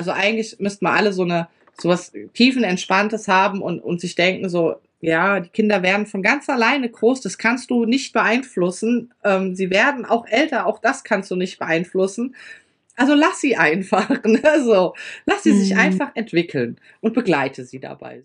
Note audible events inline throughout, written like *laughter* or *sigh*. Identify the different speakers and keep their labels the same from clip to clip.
Speaker 1: Also eigentlich müssten wir alle so eine sowas tiefenentspanntes haben und, und sich denken so, ja, die Kinder werden von ganz alleine groß, das kannst du nicht beeinflussen. Ähm, sie werden auch älter, auch das kannst du nicht beeinflussen. Also lass sie einfach, *laughs* ne? so. Lass sie mhm. sich einfach entwickeln und begleite sie dabei.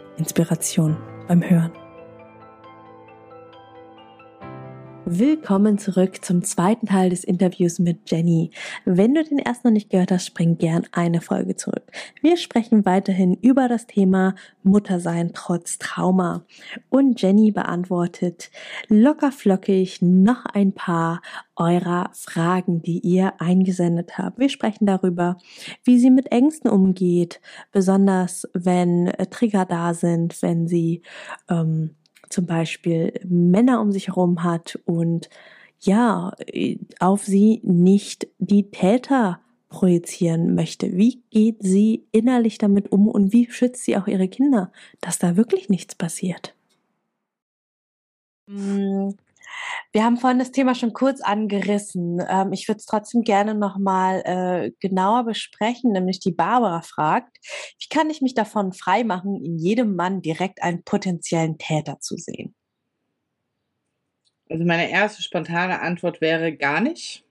Speaker 2: Inspiration beim Hören. Willkommen zurück zum zweiten Teil des Interviews mit Jenny. Wenn du den ersten noch nicht gehört hast, spring gern eine Folge zurück. Wir sprechen weiterhin über das Thema Muttersein trotz Trauma. Und Jenny beantwortet locker flockig noch ein paar eurer Fragen, die ihr eingesendet habt. Wir sprechen darüber, wie sie mit Ängsten umgeht, besonders wenn Trigger da sind, wenn sie ähm, zum Beispiel Männer um sich herum hat und ja, auf sie nicht die Täter projizieren möchte. Wie geht sie innerlich damit um und wie schützt sie auch ihre Kinder, dass da wirklich nichts passiert? Wir haben vorhin das Thema schon kurz angerissen. Ähm, ich würde es trotzdem gerne nochmal äh, genauer besprechen, nämlich die Barbara fragt, wie kann ich mich davon freimachen, in jedem Mann direkt einen potenziellen Täter zu sehen?
Speaker 1: Also meine erste spontane Antwort wäre gar nicht.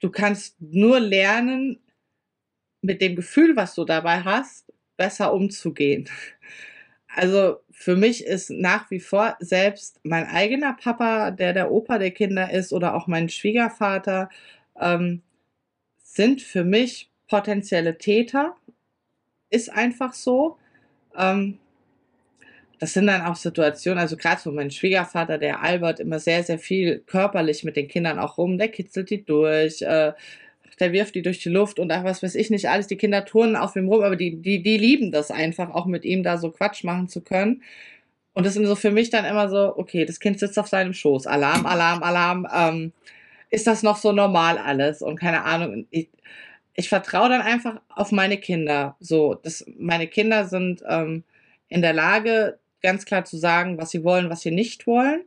Speaker 1: Du kannst nur lernen, mit dem Gefühl, was du dabei hast, besser umzugehen. Also für mich ist nach wie vor selbst mein eigener Papa, der der Opa der Kinder ist, oder auch mein Schwiegervater, ähm, sind für mich potenzielle Täter. Ist einfach so. Ähm, das sind dann auch Situationen, also gerade so mein Schwiegervater, der Albert, immer sehr, sehr viel körperlich mit den Kindern auch rum, der kitzelt die durch, äh, der wirft die durch die Luft und ach, was weiß ich nicht alles. Die Kinder turnen auf ihm rum, aber die, die, die lieben das einfach, auch mit ihm da so Quatsch machen zu können. Und das sind so für mich dann immer so, okay, das Kind sitzt auf seinem Schoß. Alarm, Alarm, Alarm. Ähm, ist das noch so normal alles? Und keine Ahnung. Ich, ich vertraue dann einfach auf meine Kinder. So, dass meine Kinder sind ähm, in der Lage, ganz klar zu sagen, was sie wollen, was sie nicht wollen.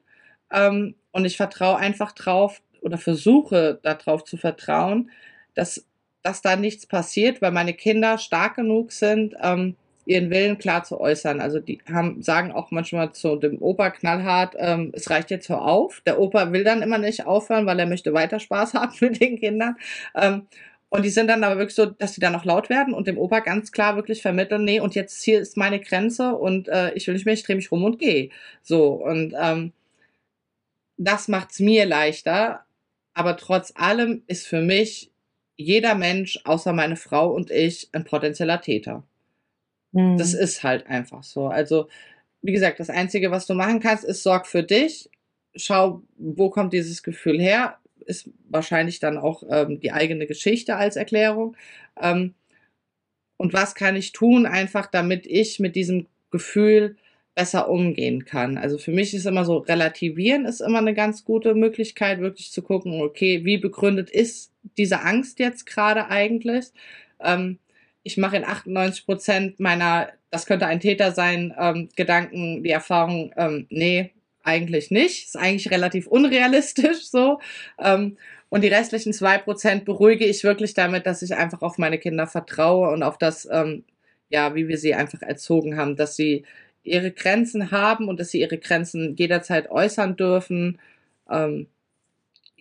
Speaker 1: Ähm, und ich vertraue einfach drauf oder versuche darauf zu vertrauen, dass, dass da nichts passiert, weil meine Kinder stark genug sind, ähm, ihren Willen klar zu äußern. Also die haben, sagen auch manchmal zu dem Opa knallhart, ähm, es reicht jetzt hör auf. Der Opa will dann immer nicht aufhören, weil er möchte weiter Spaß *laughs* haben mit den Kindern. Ähm, und die sind dann aber wirklich so, dass sie dann noch laut werden und dem Opa ganz klar wirklich vermitteln, nee, und jetzt hier ist meine Grenze und äh, ich will nicht mehr, ich drehe mich rum und gehe. So, und ähm, das macht's mir leichter. Aber trotz allem ist für mich jeder Mensch, außer meine Frau und ich, ein potenzieller Täter. Mhm. Das ist halt einfach so. Also, wie gesagt, das Einzige, was du machen kannst, ist sorg für dich. Schau, wo kommt dieses Gefühl her? Ist wahrscheinlich dann auch ähm, die eigene Geschichte als Erklärung. Ähm, und was kann ich tun, einfach damit ich mit diesem Gefühl besser umgehen kann. Also für mich ist immer so, relativieren ist immer eine ganz gute Möglichkeit, wirklich zu gucken, okay, wie begründet ist diese Angst jetzt gerade eigentlich? Ähm, ich mache in 98 Prozent meiner, das könnte ein Täter sein, ähm, Gedanken, die Erfahrung, ähm, nee, eigentlich nicht. Ist eigentlich relativ unrealistisch so. Ähm, und die restlichen zwei Prozent beruhige ich wirklich damit, dass ich einfach auf meine Kinder vertraue und auf das, ähm, ja, wie wir sie einfach erzogen haben, dass sie ihre Grenzen haben und dass sie ihre Grenzen jederzeit äußern dürfen. Ähm,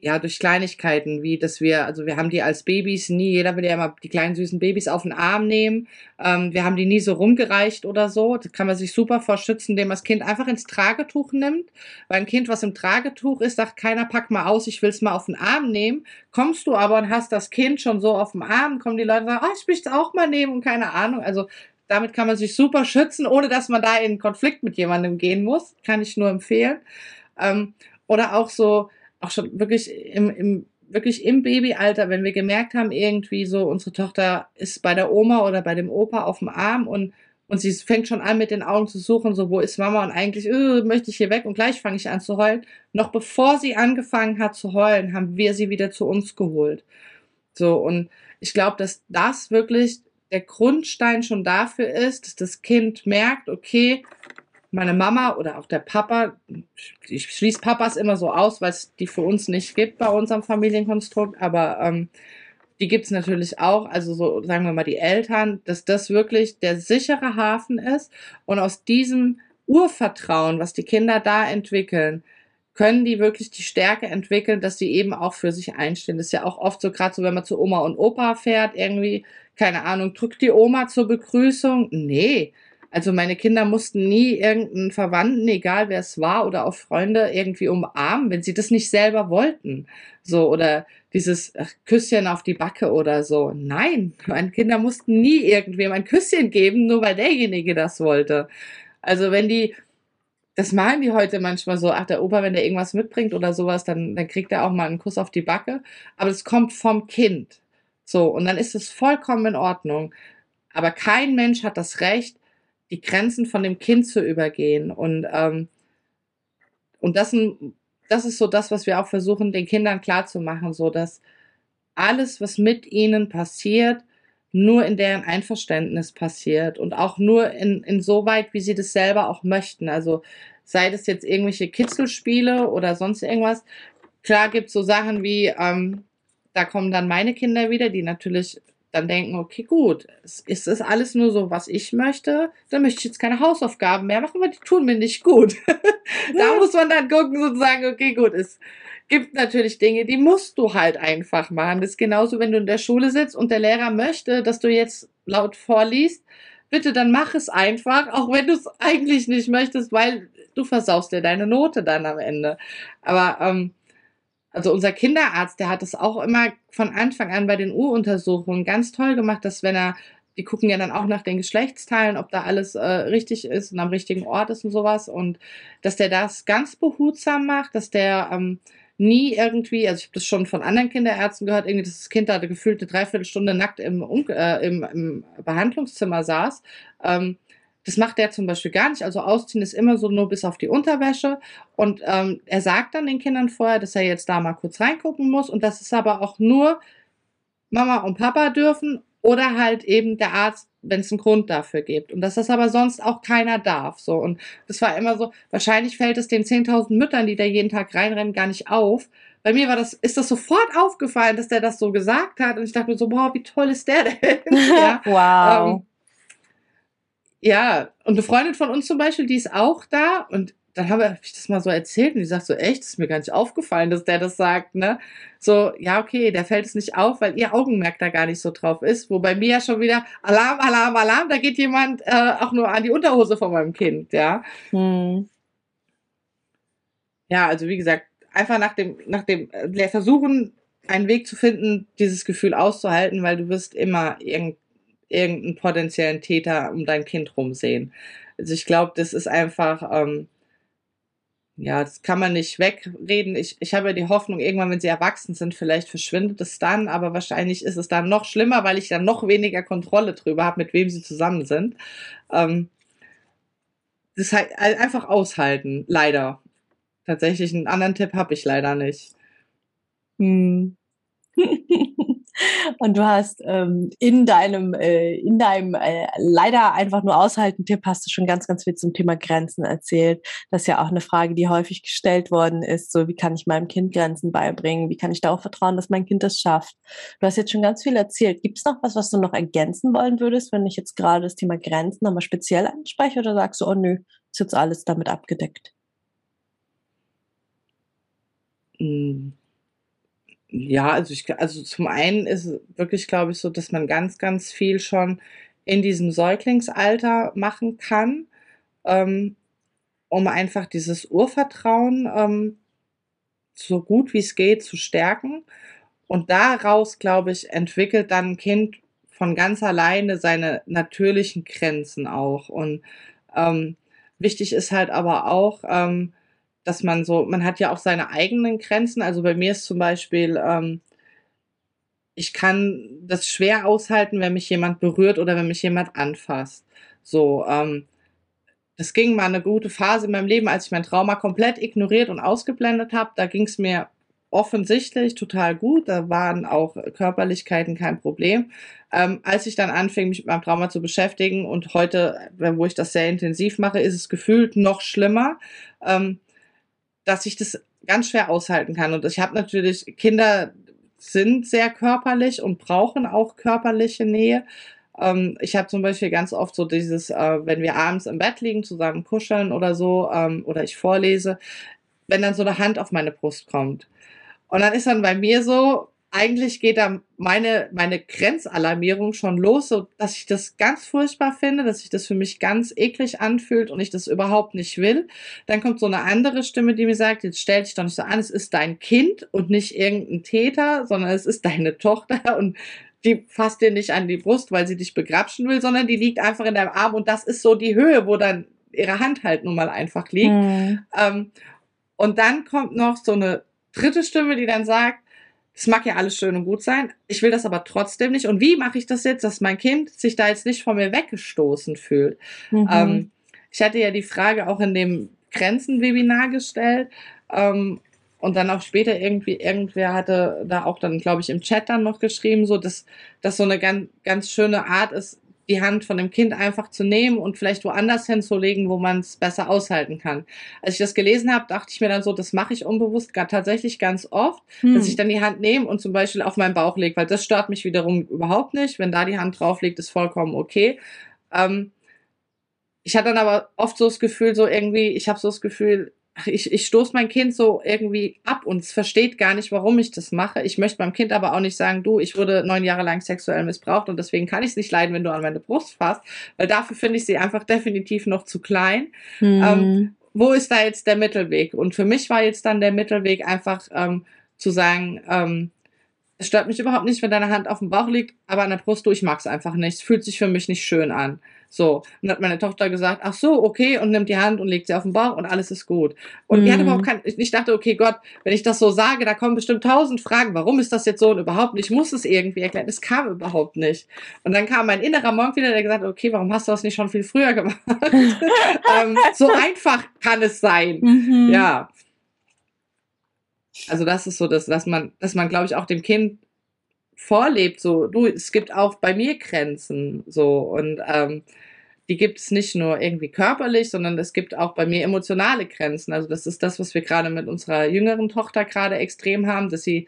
Speaker 1: ja, durch Kleinigkeiten, wie dass wir, also wir haben die als Babys nie, jeder will ja immer die kleinen süßen Babys auf den Arm nehmen. Ähm, wir haben die nie so rumgereicht oder so. Das kann man sich super vorschützen, indem man das Kind einfach ins Tragetuch nimmt. Weil ein Kind, was im Tragetuch ist, sagt keiner, pack mal aus, ich will es mal auf den Arm nehmen. Kommst du aber und hast das Kind schon so auf dem Arm, kommen die Leute und sagen, oh, ich möchte es auch mal nehmen und keine Ahnung. Also damit kann man sich super schützen, ohne dass man da in Konflikt mit jemandem gehen muss. Kann ich nur empfehlen. Ähm, oder auch so, auch schon wirklich im, im wirklich im Babyalter, wenn wir gemerkt haben, irgendwie so, unsere Tochter ist bei der Oma oder bei dem Opa auf dem Arm und, und sie fängt schon an, mit den Augen zu suchen, so, wo ist Mama? Und eigentlich, äh, möchte ich hier weg und gleich fange ich an zu heulen. Noch bevor sie angefangen hat zu heulen, haben wir sie wieder zu uns geholt. So, und ich glaube, dass das wirklich der Grundstein schon dafür ist, dass das Kind merkt, okay, meine Mama oder auch der Papa, ich schließe Papas immer so aus, weil es die für uns nicht gibt bei unserem Familienkonstrukt, aber ähm, die gibt es natürlich auch, also so sagen wir mal die Eltern, dass das wirklich der sichere Hafen ist und aus diesem Urvertrauen, was die Kinder da entwickeln, können die wirklich die Stärke entwickeln, dass sie eben auch für sich einstehen. Das ist ja auch oft so, gerade so, wenn man zu Oma und Opa fährt, irgendwie, keine Ahnung, drückt die Oma zur Begrüßung. Nee, also meine Kinder mussten nie irgendeinen Verwandten, egal wer es war, oder auch Freunde irgendwie umarmen, wenn sie das nicht selber wollten. So, oder dieses Küsschen auf die Backe oder so. Nein, meine Kinder mussten nie irgendwem ein Küsschen geben, nur weil derjenige das wollte. Also wenn die, das malen die heute manchmal so, ach, der Opa, wenn der irgendwas mitbringt oder sowas, dann, dann kriegt er auch mal einen Kuss auf die Backe. Aber das kommt vom Kind. So, und dann ist es vollkommen in Ordnung. Aber kein Mensch hat das Recht, die Grenzen von dem Kind zu übergehen. Und, ähm, und das, das ist so das, was wir auch versuchen, den Kindern klarzumachen, so dass alles, was mit ihnen passiert, nur in deren Einverständnis passiert und auch nur in, insoweit, wie sie das selber auch möchten. Also sei das jetzt irgendwelche Kitzelspiele oder sonst irgendwas. Klar gibt es so Sachen wie, ähm, da kommen dann meine Kinder wieder, die natürlich dann denken, okay, gut, ist es alles nur so, was ich möchte, dann möchte ich jetzt keine Hausaufgaben mehr machen, weil die tun mir nicht gut. *laughs* da muss man dann gucken und sagen, okay, gut, es gibt natürlich Dinge, die musst du halt einfach machen. Das ist genauso, wenn du in der Schule sitzt und der Lehrer möchte, dass du jetzt laut vorliest, bitte dann mach es einfach, auch wenn du es eigentlich nicht möchtest, weil du versaust dir deine Note dann am Ende. Aber ähm, also unser Kinderarzt, der hat das auch immer von Anfang an bei den Uruntersuchungen ganz toll gemacht, dass wenn er, die gucken ja dann auch nach den Geschlechtsteilen, ob da alles äh, richtig ist und am richtigen Ort ist und sowas und dass der das ganz behutsam macht, dass der ähm, nie irgendwie, also ich habe das schon von anderen Kinderärzten gehört, irgendwie, dass das Kind da gefühlt eine Dreiviertelstunde nackt im, äh, im, im Behandlungszimmer saß. Ähm, das macht er zum Beispiel gar nicht. Also ausziehen ist immer so nur bis auf die Unterwäsche. Und ähm, er sagt dann den Kindern vorher, dass er jetzt da mal kurz reingucken muss. Und das ist aber auch nur Mama und Papa dürfen oder halt eben der Arzt, wenn es einen Grund dafür gibt. Und dass das aber sonst auch keiner darf. So. Und das war immer so, wahrscheinlich fällt es den 10.000 Müttern, die da jeden Tag reinrennen, gar nicht auf. Bei mir war das, ist das sofort aufgefallen, dass der das so gesagt hat. Und ich dachte mir so, boah, wie toll ist der denn? *laughs* ja.
Speaker 2: wow. Ähm,
Speaker 1: ja, und eine Freundin von uns zum Beispiel, die ist auch da und dann habe ich das mal so erzählt und die sagt so, echt, ist mir gar nicht aufgefallen, dass der das sagt, ne? So, ja, okay, der fällt es nicht auf, weil ihr Augenmerk da gar nicht so drauf ist. Wo bei mir ja schon wieder Alarm, Alarm, Alarm, da geht jemand äh, auch nur an die Unterhose von meinem Kind, ja. Hm. Ja, also wie gesagt, einfach nach dem, nach dem äh, versuchen, einen Weg zu finden, dieses Gefühl auszuhalten, weil du wirst immer irgend irgendeinen potenziellen Täter um dein Kind rumsehen. Also ich glaube, das ist einfach, ähm, ja, das kann man nicht wegreden. Ich, ich habe ja die Hoffnung, irgendwann, wenn sie erwachsen sind, vielleicht verschwindet es dann, aber wahrscheinlich ist es dann noch schlimmer, weil ich dann noch weniger Kontrolle drüber habe, mit wem sie zusammen sind. Ähm, das halt einfach aushalten, leider. Tatsächlich einen anderen Tipp habe ich leider nicht.
Speaker 2: Hm. *laughs* Und du hast ähm, in deinem, äh, in deinem äh, leider einfach nur aushalten Tipp hast du schon ganz, ganz viel zum Thema Grenzen erzählt. Das ist ja auch eine Frage, die häufig gestellt worden ist. So, wie kann ich meinem Kind Grenzen beibringen? Wie kann ich darauf vertrauen, dass mein Kind das schafft? Du hast jetzt schon ganz viel erzählt. Gibt es noch was, was du noch ergänzen wollen würdest, wenn ich jetzt gerade das Thema Grenzen nochmal speziell anspreche oder sagst du, oh nö, ist jetzt alles damit abgedeckt?
Speaker 1: Mm ja, also ich, also zum einen ist es wirklich, glaube ich, so, dass man ganz, ganz viel schon in diesem Säuglingsalter machen kann, ähm, um einfach dieses Urvertrauen ähm, so gut wie es geht zu stärken. Und daraus, glaube ich, entwickelt dann ein Kind von ganz alleine seine natürlichen Grenzen auch. Und ähm, wichtig ist halt aber auch, ähm, dass man so, man hat ja auch seine eigenen Grenzen. Also bei mir ist zum Beispiel, ähm, ich kann das schwer aushalten, wenn mich jemand berührt oder wenn mich jemand anfasst. So, ähm, das ging mal eine gute Phase in meinem Leben, als ich mein Trauma komplett ignoriert und ausgeblendet habe. Da ging es mir offensichtlich total gut. Da waren auch Körperlichkeiten kein Problem. Ähm, als ich dann anfing, mich mit meinem Trauma zu beschäftigen und heute, wo ich das sehr intensiv mache, ist es gefühlt noch schlimmer, ähm, dass ich das ganz schwer aushalten kann. Und ich habe natürlich, Kinder sind sehr körperlich und brauchen auch körperliche Nähe. Ähm, ich habe zum Beispiel ganz oft so dieses, äh, wenn wir abends im Bett liegen, zusammen kuscheln oder so, ähm, oder ich vorlese, wenn dann so eine Hand auf meine Brust kommt. Und dann ist dann bei mir so, eigentlich geht da meine, meine Grenzalarmierung schon los, so dass ich das ganz furchtbar finde, dass sich das für mich ganz eklig anfühlt und ich das überhaupt nicht will. Dann kommt so eine andere Stimme, die mir sagt, jetzt stell dich doch nicht so an, es ist dein Kind und nicht irgendein Täter, sondern es ist deine Tochter *laughs* und die fasst dir nicht an die Brust, weil sie dich begrapschen will, sondern die liegt einfach in deinem Arm und das ist so die Höhe, wo dann ihre Hand halt nun mal einfach liegt. Mhm. Ähm, und dann kommt noch so eine dritte Stimme, die dann sagt, es mag ja alles schön und gut sein, ich will das aber trotzdem nicht. Und wie mache ich das jetzt, dass mein Kind sich da jetzt nicht von mir weggestoßen fühlt? Mhm. Ähm, ich hatte ja die Frage auch in dem Grenzen-Webinar gestellt. Ähm, und dann auch später irgendwie, irgendwer hatte da auch dann, glaube ich, im Chat dann noch geschrieben, so dass das so eine ganz, ganz schöne Art ist, die Hand von dem Kind einfach zu nehmen und vielleicht woanders hinzulegen, wo man es besser aushalten kann. Als ich das gelesen habe, dachte ich mir dann so, das mache ich unbewusst gar tatsächlich ganz oft, hm. dass ich dann die Hand nehme und zum Beispiel auf meinen Bauch lege, weil das stört mich wiederum überhaupt nicht. Wenn da die Hand drauf liegt, ist vollkommen okay. Ähm, ich hatte dann aber oft so das Gefühl, so irgendwie, ich habe so das Gefühl, ich, ich stoße mein Kind so irgendwie ab und es versteht gar nicht, warum ich das mache. Ich möchte meinem Kind aber auch nicht sagen, du, ich wurde neun Jahre lang sexuell missbraucht und deswegen kann ich es nicht leiden, wenn du an meine Brust fasst, weil dafür finde ich sie einfach definitiv noch zu klein. Mhm. Ähm, wo ist da jetzt der Mittelweg? Und für mich war jetzt dann der Mittelweg einfach ähm, zu sagen, ähm, es stört mich überhaupt nicht, wenn deine Hand auf dem Bauch liegt, aber an der Brust, du, ich mag es einfach nicht. Es fühlt sich für mich nicht schön an. So. Und dann hat meine Tochter gesagt, ach so, okay, und nimmt die Hand und legt sie auf den Bauch und alles ist gut. Und mhm. die hat überhaupt kein, ich dachte, okay, Gott, wenn ich das so sage, da kommen bestimmt tausend Fragen, warum ist das jetzt so und überhaupt nicht, ich muss es irgendwie erklären. Es kam überhaupt nicht. Und dann kam mein innerer Monk wieder, der gesagt hat, okay, warum hast du das nicht schon viel früher gemacht? *laughs* ähm, so einfach kann es sein. Mhm. Ja. Also das ist so, dass, dass man, dass man, glaube ich, auch dem Kind vorlebt, so, du, es gibt auch bei mir Grenzen, so, und ähm, die gibt es nicht nur irgendwie körperlich, sondern es gibt auch bei mir emotionale Grenzen. Also das ist das, was wir gerade mit unserer jüngeren Tochter gerade extrem haben, dass sie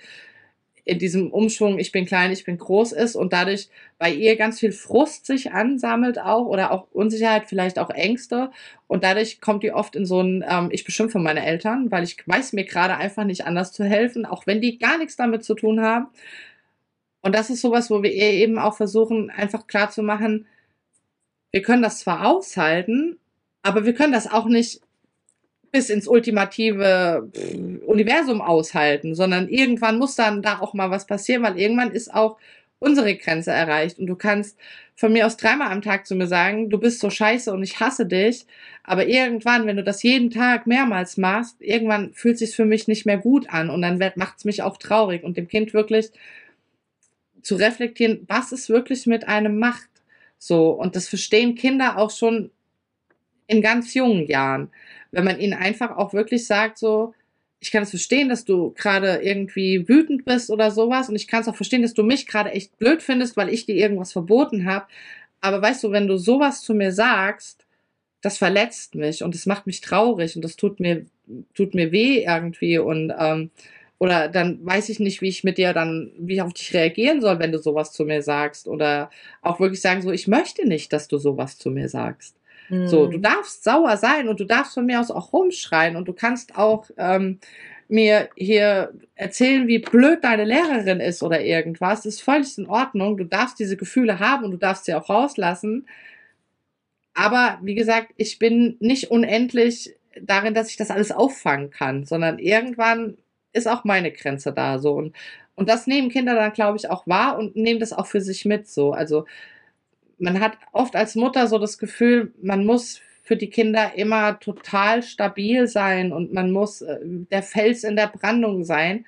Speaker 1: in diesem Umschwung, ich bin klein, ich bin groß ist und dadurch bei ihr ganz viel Frust sich ansammelt auch oder auch Unsicherheit, vielleicht auch Ängste und dadurch kommt die oft in so ein, ähm, ich beschimpfe meine Eltern, weil ich weiß mir gerade einfach nicht anders zu helfen, auch wenn die gar nichts damit zu tun haben. Und das ist sowas, wo wir ihr eben auch versuchen, einfach klar zu machen, wir können das zwar aushalten, aber wir können das auch nicht bis ins ultimative Universum aushalten, sondern irgendwann muss dann da auch mal was passieren, weil irgendwann ist auch unsere Grenze erreicht. Und du kannst von mir aus dreimal am Tag zu mir sagen, du bist so scheiße und ich hasse dich, aber irgendwann, wenn du das jeden Tag mehrmals machst, irgendwann fühlt sich für mich nicht mehr gut an und dann macht es mich auch traurig und dem Kind wirklich zu reflektieren, was es wirklich mit einem macht. So, und das verstehen Kinder auch schon in ganz jungen Jahren wenn man ihnen einfach auch wirklich sagt, so, ich kann es verstehen, dass du gerade irgendwie wütend bist oder sowas und ich kann es auch verstehen, dass du mich gerade echt blöd findest, weil ich dir irgendwas verboten habe. Aber weißt du, wenn du sowas zu mir sagst, das verletzt mich und das macht mich traurig und das tut mir tut mir weh irgendwie und ähm, oder dann weiß ich nicht, wie ich mit dir dann, wie ich auf dich reagieren soll, wenn du sowas zu mir sagst oder auch wirklich sagen so, ich möchte nicht, dass du sowas zu mir sagst. So, du mhm. darfst sauer sein und du darfst von mir aus auch rumschreien und du kannst auch ähm, mir hier erzählen, wie blöd deine Lehrerin ist oder irgendwas. Das ist völlig in Ordnung. Du darfst diese Gefühle haben und du darfst sie auch rauslassen. Aber wie gesagt, ich bin nicht unendlich darin, dass ich das alles auffangen kann, sondern irgendwann ist auch meine Grenze da so und und das nehmen Kinder dann glaube ich auch wahr und nehmen das auch für sich mit so. Also man hat oft als Mutter so das Gefühl, man muss für die Kinder immer total stabil sein und man muss äh, der Fels in der Brandung sein.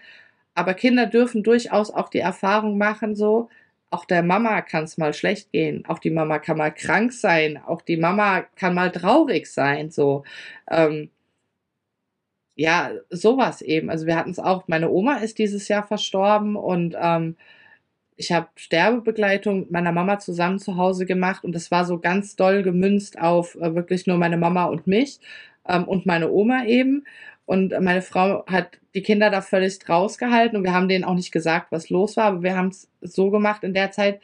Speaker 1: aber Kinder dürfen durchaus auch die Erfahrung machen, so, auch der Mama kann es mal schlecht gehen, auch die Mama kann mal krank sein, auch die Mama kann mal traurig sein, so. Ähm, ja, sowas eben. Also wir hatten es auch, meine Oma ist dieses Jahr verstorben und ähm, ich habe Sterbebegleitung mit meiner Mama zusammen zu Hause gemacht und das war so ganz doll gemünzt auf äh, wirklich nur meine Mama und mich ähm, und meine Oma eben. Und meine Frau hat die Kinder da völlig rausgehalten und wir haben denen auch nicht gesagt, was los war, aber wir haben es so gemacht in der Zeit,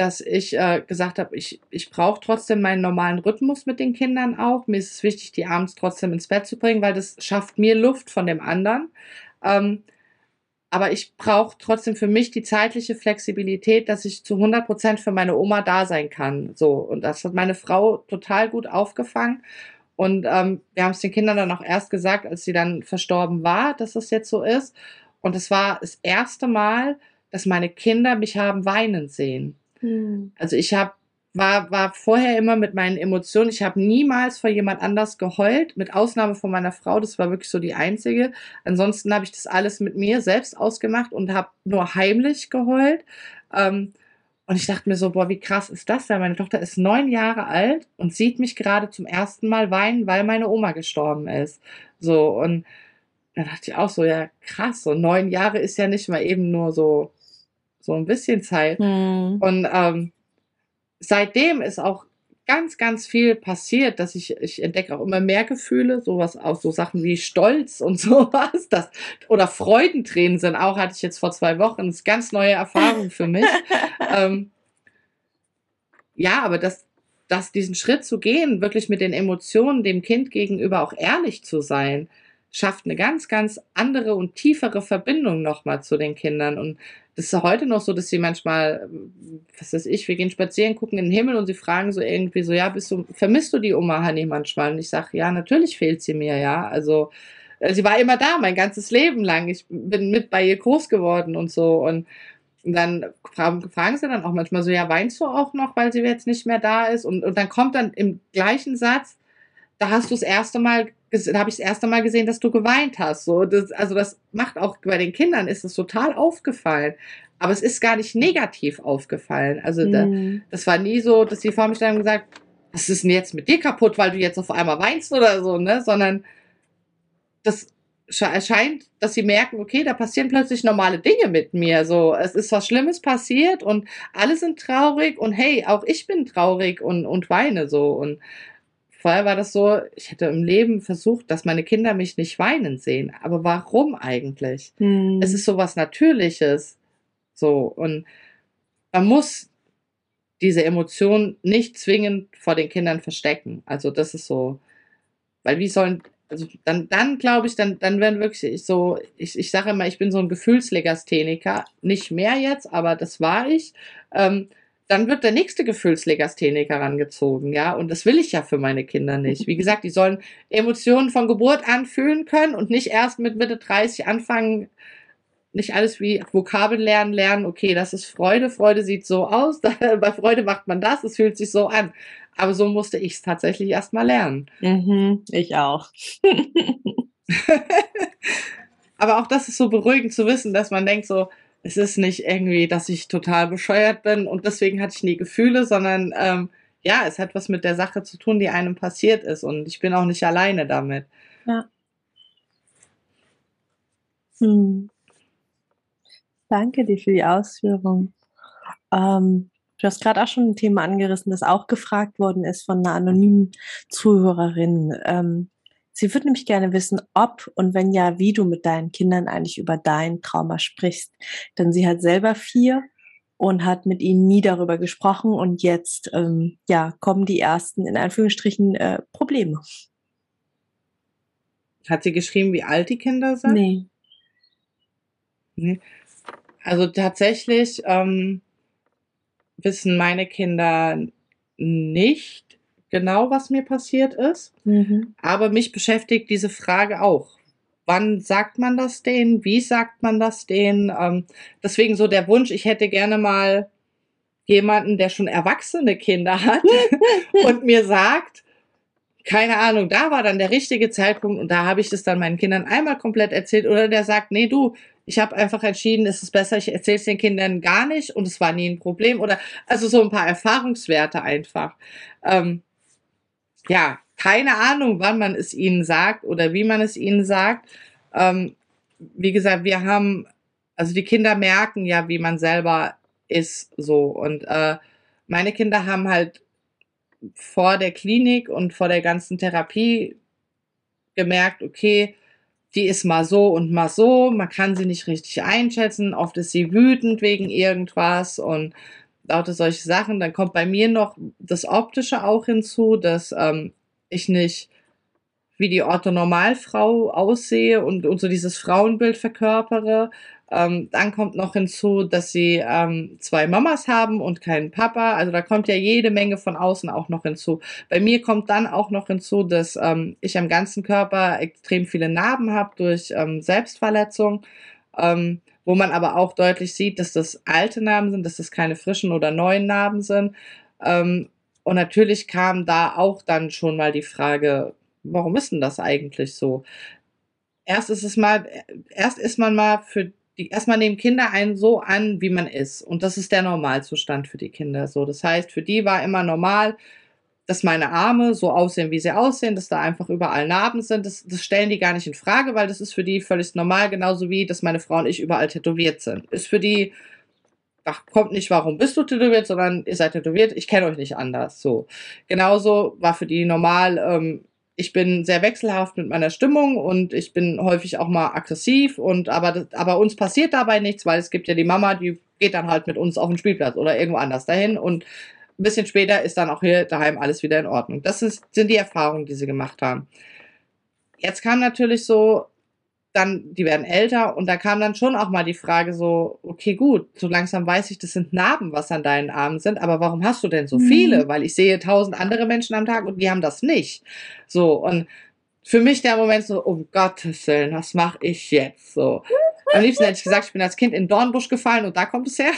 Speaker 1: dass ich äh, gesagt habe, ich, ich brauche trotzdem meinen normalen Rhythmus mit den Kindern auch. Mir ist es wichtig, die abends trotzdem ins Bett zu bringen, weil das schafft mir Luft von dem anderen. Ähm, aber ich brauche trotzdem für mich die zeitliche Flexibilität, dass ich zu 100 Prozent für meine Oma da sein kann. So und das hat meine Frau total gut aufgefangen. Und ähm, wir haben es den Kindern dann auch erst gesagt, als sie dann verstorben war, dass das jetzt so ist. Und es war das erste Mal, dass meine Kinder mich haben weinen sehen. Mhm. Also ich habe war, war vorher immer mit meinen Emotionen. Ich habe niemals vor jemand anders geheult, mit Ausnahme von meiner Frau. Das war wirklich so die einzige. Ansonsten habe ich das alles mit mir selbst ausgemacht und habe nur heimlich geheult. Ähm, und ich dachte mir so, boah, wie krass ist das denn? Meine Tochter ist neun Jahre alt und sieht mich gerade zum ersten Mal weinen, weil meine Oma gestorben ist. So, und da dachte ich auch so, ja, krass, so neun Jahre ist ja nicht mal eben nur so, so ein bisschen Zeit. Mhm. Und ähm, seitdem ist auch ganz, ganz viel passiert, dass ich, ich entdecke auch immer mehr Gefühle, sowas auch so Sachen wie Stolz und *laughs* sowas, das, oder Freudentränen sind auch, hatte ich jetzt vor zwei Wochen, das ist ganz neue Erfahrung für mich. *laughs* ähm, ja, aber das, das, diesen Schritt zu gehen, wirklich mit den Emotionen dem Kind gegenüber auch ehrlich zu sein, schafft eine ganz, ganz andere und tiefere Verbindung nochmal zu den Kindern. Und ist heute noch so, dass sie manchmal, was weiß ich, wir gehen spazieren, gucken in den Himmel und sie fragen so irgendwie so, ja, bist du, vermisst du die Oma Hanni manchmal? Und ich sage, ja, natürlich fehlt sie mir, ja. Also äh, sie war immer da, mein ganzes Leben lang. Ich bin mit bei ihr groß geworden und so. Und dann fragen sie dann auch manchmal so, ja, weinst du auch noch, weil sie jetzt nicht mehr da ist? Und, und dann kommt dann im gleichen Satz, da hast du das erste Mal, da habe ich das erste Mal gesehen, dass du geweint hast. So, das, also das macht auch bei den Kindern ist es total aufgefallen. Aber es ist gar nicht negativ aufgefallen. Also mhm. da, das war nie so, dass die vor mich dann gesagt, was ist denn jetzt mit dir kaputt, weil du jetzt auf einmal weinst oder so, ne? Sondern das erscheint, dass sie merken, okay, da passieren plötzlich normale Dinge mit mir. So, es ist was Schlimmes passiert und alle sind traurig und hey, auch ich bin traurig und, und weine so. Und Vorher war das so, ich hätte im Leben versucht, dass meine Kinder mich nicht weinen sehen. Aber warum eigentlich? Hm. Es ist so was Natürliches. So. Und man muss diese Emotion nicht zwingend vor den Kindern verstecken. Also das ist so, weil wie sollen, also dann, dann glaube ich, dann, dann werden wirklich so, ich, ich sage immer, ich bin so ein Gefühlslegastheniker, nicht mehr jetzt, aber das war ich. Ähm, dann wird der nächste Gefühlslegastheniker herangezogen, ja. Und das will ich ja für meine Kinder nicht. Wie gesagt, die sollen Emotionen von Geburt an fühlen können und nicht erst mit Mitte 30 anfangen, nicht alles wie Vokabeln lernen, lernen, okay, das ist Freude, Freude sieht so aus, *laughs* bei Freude macht man das, es fühlt sich so an. Aber so musste ich es tatsächlich erstmal lernen.
Speaker 2: Mhm, ich auch. *laughs* *laughs*
Speaker 1: Aber auch das ist so beruhigend zu wissen, dass man denkt so, es ist nicht irgendwie, dass ich total bescheuert bin und deswegen hatte ich nie Gefühle, sondern ähm, ja, es hat was mit der Sache zu tun, die einem passiert ist und ich bin auch nicht alleine damit. Ja.
Speaker 2: Hm. Danke dir für die Ausführung. Ähm, du hast gerade auch schon ein Thema angerissen, das auch gefragt worden ist von einer anonymen Zuhörerin. Ähm, Sie würde nämlich gerne wissen, ob und wenn ja, wie du mit deinen Kindern eigentlich über dein Trauma sprichst. Denn sie hat selber vier und hat mit ihnen nie darüber gesprochen und jetzt ähm, ja kommen die ersten in Anführungsstrichen äh, Probleme.
Speaker 1: Hat sie geschrieben, wie alt die Kinder sind? Nee. nee. Also tatsächlich ähm, wissen meine Kinder nicht, genau, was mir passiert ist. Mhm. Aber mich beschäftigt diese Frage auch. Wann sagt man das denen? Wie sagt man das denen? Ähm, deswegen so der Wunsch, ich hätte gerne mal jemanden, der schon erwachsene Kinder hat *laughs* und mir sagt, keine Ahnung, da war dann der richtige Zeitpunkt und da habe ich das dann meinen Kindern einmal komplett erzählt oder der sagt, nee, du, ich habe einfach entschieden, es ist besser, ich erzähle es den Kindern gar nicht und es war nie ein Problem oder also so ein paar Erfahrungswerte einfach. Ähm, ja, keine Ahnung, wann man es ihnen sagt oder wie man es ihnen sagt. Ähm, wie gesagt, wir haben, also die Kinder merken ja, wie man selber ist so und äh, meine Kinder haben halt vor der Klinik und vor der ganzen Therapie gemerkt, okay, die ist mal so und mal so, man kann sie nicht richtig einschätzen, oft ist sie wütend wegen irgendwas und lauter solche Sachen. Dann kommt bei mir noch das Optische auch hinzu, dass ähm, ich nicht wie die Orthonormalfrau aussehe und, und so dieses Frauenbild verkörpere. Ähm, dann kommt noch hinzu, dass sie ähm, zwei Mamas haben und keinen Papa. Also da kommt ja jede Menge von außen auch noch hinzu. Bei mir kommt dann auch noch hinzu, dass ähm, ich am ganzen Körper extrem viele Narben habe durch ähm, Selbstverletzung. Ähm, wo man aber auch deutlich sieht, dass das alte Narben sind, dass das keine frischen oder neuen Narben sind. Ähm, und natürlich kam da auch dann schon mal die Frage, warum ist denn das eigentlich so? Erst ist es mal, erst ist man mal für die, erstmal nehmen Kinder einen so an, wie man ist. Und das ist der Normalzustand für die Kinder. So, das heißt, für die war immer normal, dass meine Arme so aussehen, wie sie aussehen, dass da einfach überall Narben sind. Das, das stellen die gar nicht in Frage, weil das ist für die völlig normal, genauso wie, dass meine Frau und ich überall tätowiert sind. Ist für die, ach, kommt nicht, warum bist du tätowiert, sondern ihr seid tätowiert, ich kenne euch nicht anders. So. Genauso war für die normal, ähm, ich bin sehr wechselhaft mit meiner Stimmung und ich bin häufig auch mal aggressiv und aber, aber uns passiert dabei nichts, weil es gibt ja die Mama, die geht dann halt mit uns auf den Spielplatz oder irgendwo anders dahin und ein bisschen später ist dann auch hier daheim alles wieder in Ordnung. Das ist, sind die Erfahrungen, die sie gemacht haben. Jetzt kam natürlich so dann, die werden älter und da kam dann schon auch mal die Frage so, okay, gut, so langsam weiß ich, das sind Narben, was an deinen Armen sind, aber warum hast du denn so viele? Mhm. Weil ich sehe tausend andere Menschen am Tag und die haben das nicht. So, und für mich der Moment so, um Gottes Willen, was mache ich jetzt? So. Am liebsten hätte ich gesagt, ich bin als Kind in Dornbusch gefallen und da kommt es her.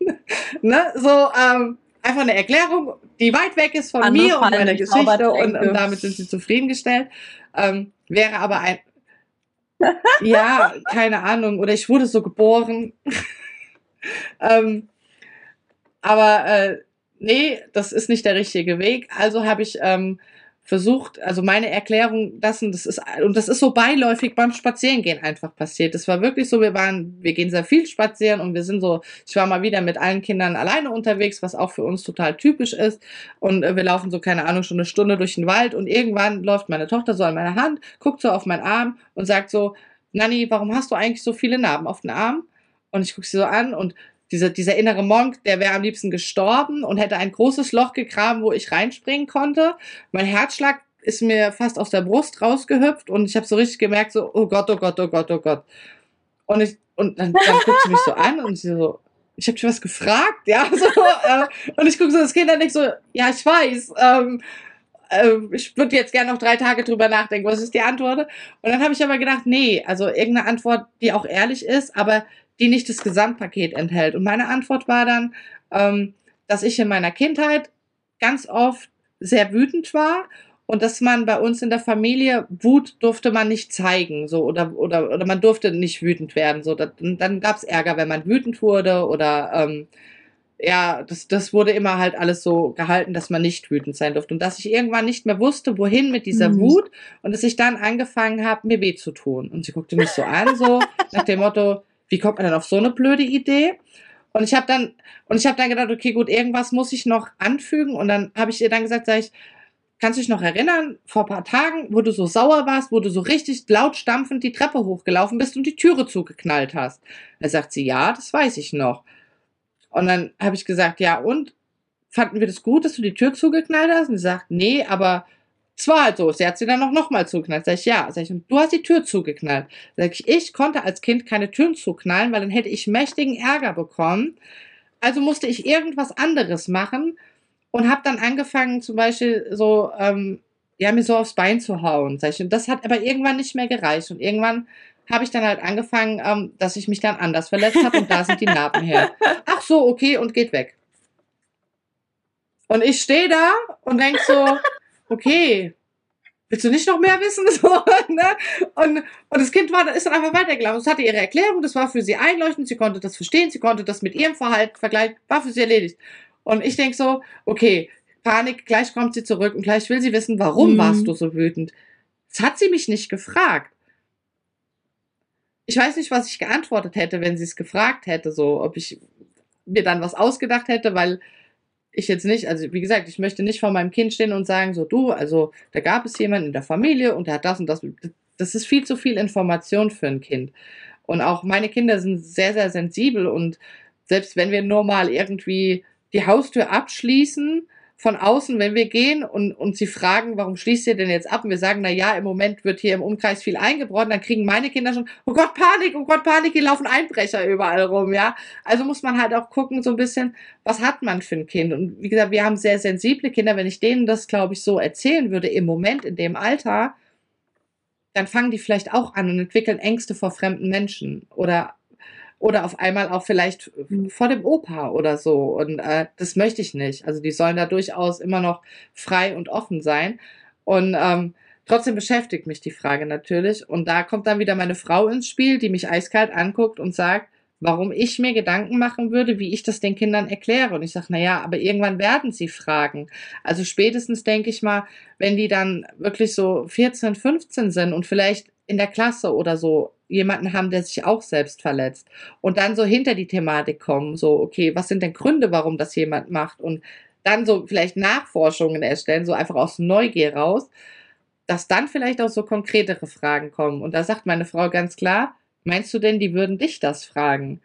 Speaker 1: *laughs* ne? So, ähm, einfach eine Erklärung, die weit weg ist von Andere mir und meiner Geschichte und, und, damit sind sie zufriedengestellt. Ähm, wäre aber ein, *laughs* ja, keine Ahnung. Oder ich wurde so geboren. *laughs* ähm, aber äh, nee, das ist nicht der richtige Weg. Also habe ich ähm, versucht, also meine Erklärung, und das ist, und das ist so beiläufig beim Spazierengehen einfach passiert. Das war wirklich so, wir waren, wir gehen sehr viel spazieren und wir sind so, ich war mal wieder mit allen Kindern alleine unterwegs, was auch für uns total typisch ist. Und äh, wir laufen so, keine Ahnung, schon eine Stunde durch den Wald und irgendwann läuft meine Tochter so an meiner Hand, guckt so auf meinen Arm und sagt so, Nanni, warum hast du eigentlich so viele Narben auf den Arm? Und ich gucke sie so an und dieser, dieser innere Monk, der wäre am liebsten gestorben und hätte ein großes Loch gegraben, wo ich reinspringen konnte. Mein Herzschlag ist mir fast aus der Brust rausgehüpft und ich habe so richtig gemerkt, so, oh Gott, oh Gott, oh Gott, oh Gott. Und ich, und dann, dann guckt sie mich so an und sie so, ich habe dich was gefragt, ja, *laughs* so, äh, und ich gucke so das Kind dann nicht so, ja, ich weiß, ähm, äh, ich würde jetzt gerne noch drei Tage drüber nachdenken, was ist die Antwort? Und dann habe ich aber gedacht, nee, also irgendeine Antwort, die auch ehrlich ist, aber die nicht das Gesamtpaket enthält. Und meine Antwort war dann, ähm, dass ich in meiner Kindheit ganz oft sehr wütend war und dass man bei uns in der Familie Wut durfte man nicht zeigen, so oder oder oder man durfte nicht wütend werden, so das, dann gab es Ärger, wenn man wütend wurde oder ähm, ja, das, das wurde immer halt alles so gehalten, dass man nicht wütend sein durfte. Und dass ich irgendwann nicht mehr wusste, wohin mit dieser mhm. Wut und dass ich dann angefangen habe, mir weh zu tun. Und sie guckte mich so an, so *laughs* nach dem Motto, wie kommt man denn auf so eine blöde Idee? Und ich habe dann und ich habe dann gedacht, okay, gut, irgendwas muss ich noch anfügen und dann habe ich ihr dann gesagt, sag ich, kannst du dich noch erinnern, vor paar Tagen, wo du so sauer warst, wo du so richtig laut stampfend die Treppe hochgelaufen bist und die Türe zugeknallt hast? Da sagt sie, ja, das weiß ich noch. Und dann habe ich gesagt, ja, und fanden wir das gut, dass du die Tür zugeknallt hast? Und sie sagt, nee, aber es war halt so. Sie hat sie dann auch nochmal zugeknallt. Sag ich, ja. Sag ich, und du hast die Tür zugeknallt. Sag ich, ich konnte als Kind keine Türen zuknallen, weil dann hätte ich mächtigen Ärger bekommen. Also musste ich irgendwas anderes machen und habe dann angefangen, zum Beispiel so, ähm, ja, mir so aufs Bein zu hauen. Sag ich. Und das hat aber irgendwann nicht mehr gereicht. Und irgendwann habe ich dann halt angefangen, ähm, dass ich mich dann anders verletzt habe und da sind die Narben her. Ach so, okay, und geht weg. Und ich stehe da und denk so, okay, willst du nicht noch mehr wissen? *laughs* So, ne? und, und das Kind war, ist dann einfach weitergelaufen. Es hatte ihre Erklärung, das war für sie einleuchtend, sie konnte das verstehen, sie konnte das mit ihrem Verhalten vergleichen, war für sie erledigt. Und ich denke so, okay, Panik, gleich kommt sie zurück und gleich will sie wissen, warum mhm. warst du so wütend? Das hat sie mich nicht gefragt. Ich weiß nicht, was ich geantwortet hätte, wenn sie es gefragt hätte, so, ob ich mir dann was ausgedacht hätte, weil ich jetzt nicht, also wie gesagt, ich möchte nicht vor meinem Kind stehen und sagen, so du, also da gab es jemanden in der Familie und der hat das und das. Das ist viel zu viel Information für ein Kind. Und auch meine Kinder sind sehr, sehr sensibel und selbst wenn wir nur mal irgendwie die Haustür abschließen, von außen, wenn wir gehen und, und sie fragen, warum schließt ihr denn jetzt ab? Und wir sagen, na ja, im Moment wird hier im Umkreis viel eingebrochen, dann kriegen meine Kinder schon, oh Gott, Panik, oh Gott, Panik, hier laufen Einbrecher überall rum, ja. Also muss man halt auch gucken, so ein bisschen, was hat man für ein Kind? Und wie gesagt, wir haben sehr sensible Kinder. Wenn ich denen das, glaube ich, so erzählen würde, im Moment, in dem Alter, dann fangen die vielleicht auch an und entwickeln Ängste vor fremden Menschen oder oder auf einmal auch vielleicht mhm. vor dem Opa oder so. Und äh, das möchte ich nicht. Also die sollen da durchaus immer noch frei und offen sein. Und ähm, trotzdem beschäftigt mich die Frage natürlich. Und da kommt dann wieder meine Frau ins Spiel, die mich eiskalt anguckt und sagt, warum ich mir Gedanken machen würde, wie ich das den Kindern erkläre. Und ich sage, na ja, aber irgendwann werden sie fragen. Also spätestens denke ich mal, wenn die dann wirklich so 14, 15 sind und vielleicht in der Klasse oder so jemanden haben, der sich auch selbst verletzt und dann so hinter die Thematik kommen, so, okay, was sind denn Gründe, warum das jemand macht und dann so vielleicht Nachforschungen erstellen, so einfach aus Neugier raus, dass dann vielleicht auch so konkretere Fragen kommen. Und da sagt meine Frau ganz klar, meinst du denn, die würden dich das fragen?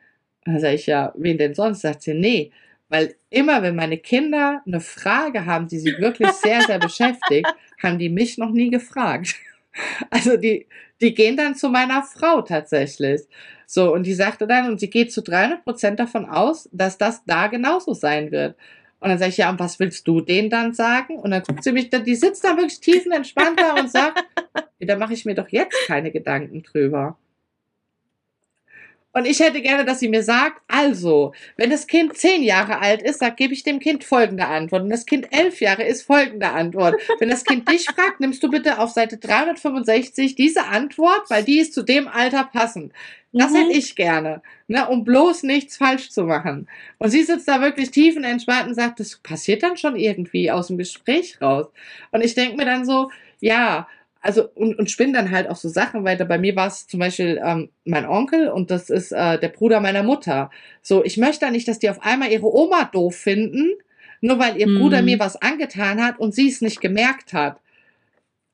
Speaker 1: Da sage ich, ja, wen denn sonst? Sagt sie, nee, weil immer, wenn meine Kinder eine Frage haben, die sie wirklich sehr, sehr beschäftigt, haben die mich noch nie gefragt. Also die, die gehen dann zu meiner Frau tatsächlich. So, und die sagte dann, und sie geht zu 300 Prozent davon aus, dass das da genauso sein wird. Und dann sage ich, ja, und was willst du denen dann sagen? Und dann guckt sie mich, die sitzt da wirklich tiefenentspannt da und sagt, *laughs* da mache ich mir doch jetzt keine Gedanken drüber. Und ich hätte gerne, dass sie mir sagt, also, wenn das Kind zehn Jahre alt ist, sagt, gebe ich dem Kind folgende Antwort. Wenn das Kind elf Jahre ist, folgende Antwort. Wenn das Kind dich fragt, nimmst du bitte auf Seite 365 diese Antwort, weil die ist zu dem Alter passend. Das mhm. hätte ich gerne, ne, um bloß nichts falsch zu machen. Und sie sitzt da wirklich tiefenentspannt und sagt, das passiert dann schon irgendwie aus dem Gespräch raus. Und ich denke mir dann so, ja, also und, und spinne dann halt auch so Sachen weiter. Bei mir war es zum Beispiel ähm, mein Onkel und das ist äh, der Bruder meiner Mutter. So, ich möchte nicht, dass die auf einmal ihre Oma doof finden, nur weil ihr mhm. Bruder mir was angetan hat und sie es nicht gemerkt hat.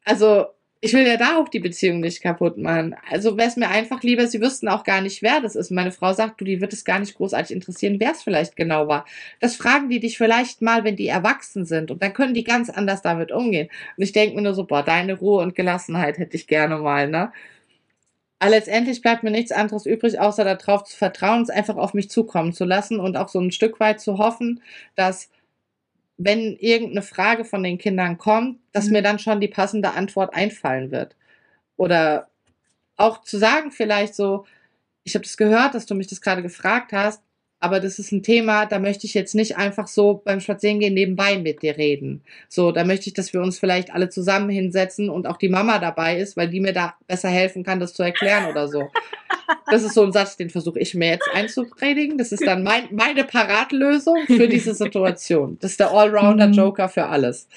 Speaker 1: Also ich will ja da auch die Beziehung nicht kaputt machen. Also wäre es mir einfach lieber, sie wüssten auch gar nicht, wer das ist. Meine Frau sagt, du, die wird es gar nicht großartig interessieren, wer es vielleicht genau war. Das fragen die dich vielleicht mal, wenn die erwachsen sind. Und dann können die ganz anders damit umgehen. Und ich denke mir nur so, boah, deine Ruhe und Gelassenheit hätte ich gerne mal, ne? Aber letztendlich bleibt mir nichts anderes übrig, außer darauf zu vertrauen, es einfach auf mich zukommen zu lassen und auch so ein Stück weit zu hoffen, dass wenn irgendeine Frage von den Kindern kommt, dass mhm. mir dann schon die passende Antwort einfallen wird. Oder auch zu sagen vielleicht so, ich habe das gehört, dass du mich das gerade gefragt hast, aber das ist ein Thema, da möchte ich jetzt nicht einfach so beim Spazierengehen nebenbei mit dir reden. So, da möchte ich, dass wir uns vielleicht alle zusammen hinsetzen und auch die Mama dabei ist, weil die mir da besser helfen kann, das zu erklären oder so. Das ist so ein Satz, den versuche ich mir jetzt einzupredigen. Das ist dann mein, meine Paratlösung für diese Situation. Das ist der Allrounder-Joker für alles.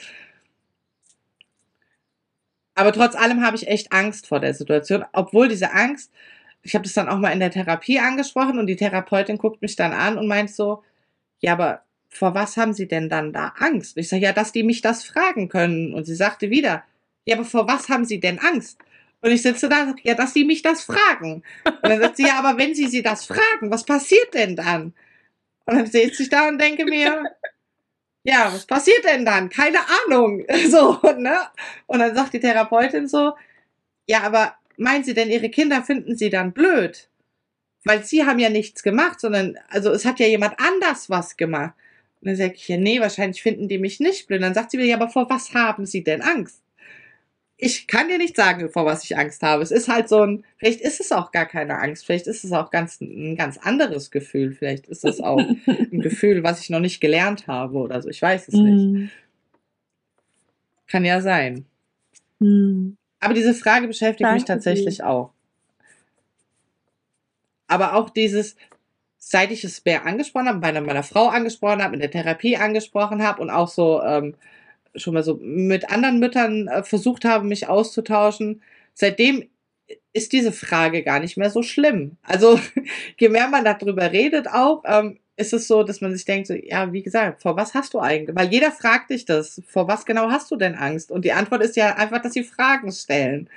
Speaker 1: Aber trotz allem habe ich echt Angst vor der Situation, obwohl diese Angst ich habe das dann auch mal in der Therapie angesprochen und die Therapeutin guckt mich dann an und meint so, ja, aber vor was haben Sie denn dann da Angst? ich sage, ja, dass die mich das fragen können. Und sie sagte wieder, ja, aber vor was haben Sie denn Angst? Und ich sitze da und ja, dass Sie mich das fragen. Und dann sagt sie, ja, aber wenn Sie sie das fragen, was passiert denn dann? Und dann sitze ich da und denke mir, ja, was passiert denn dann? Keine Ahnung. *laughs* So, ne? Und dann sagt die Therapeutin so, ja, aber meinen Sie denn, Ihre Kinder finden Sie dann blöd? Weil Sie haben ja nichts gemacht, sondern, also es hat ja jemand anders was gemacht. Und dann sage ich, ja, nee, wahrscheinlich finden die mich nicht blöd. Und dann sagt sie mir, ja, aber vor was haben Sie denn Angst? Ich kann dir nicht sagen, vor was ich Angst habe. Es ist halt so ein, vielleicht ist es auch gar keine Angst, vielleicht ist es auch ganz, ein ganz anderes Gefühl, vielleicht ist es auch ein *laughs* Gefühl, was ich noch nicht gelernt habe oder so. Ich weiß es nicht. Mhm. Kann ja sein. Hm. Aber diese Frage beschäftigt Danke mich tatsächlich dir. auch. Aber auch dieses, seit ich es mehr angesprochen habe, bei meiner Frau angesprochen habe, in der Therapie angesprochen habe und auch so ähm, schon mal so mit anderen Müttern äh, versucht habe, mich auszutauschen, seitdem ist diese Frage gar nicht mehr so schlimm. Also *laughs* je mehr man darüber redet auch, ähm, ist es so, dass man sich denkt, so, ja, wie gesagt, vor was hast du eigentlich? Weil jeder fragt dich das, vor was genau hast du denn Angst? Und die Antwort ist ja einfach, dass sie Fragen stellen.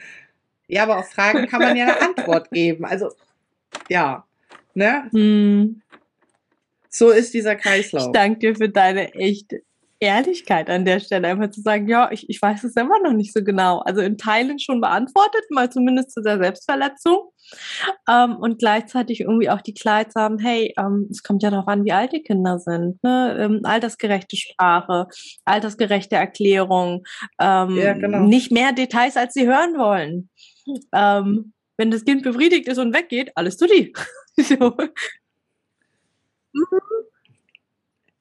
Speaker 1: Ja, aber auf Fragen kann man ja eine Antwort geben. Also, ja, ne? Hm. So ist dieser Kreislauf.
Speaker 2: Ich danke dir für deine echt Ehrlichkeit an der Stelle, einfach zu sagen, ja, ich, ich weiß es immer noch nicht so genau. Also in Teilen schon beantwortet, mal zumindest zu der Selbstverletzung. Ähm, und gleichzeitig irgendwie auch die Klarheit haben, hey, ähm, es kommt ja darauf an, wie alt die Kinder sind. Ne? Ähm, altersgerechte Sprache, altersgerechte Erklärung, ähm, ja, genau. nicht mehr Details, als sie hören wollen. Ähm, wenn das Kind befriedigt ist und weggeht, alles zu die. *laughs* so.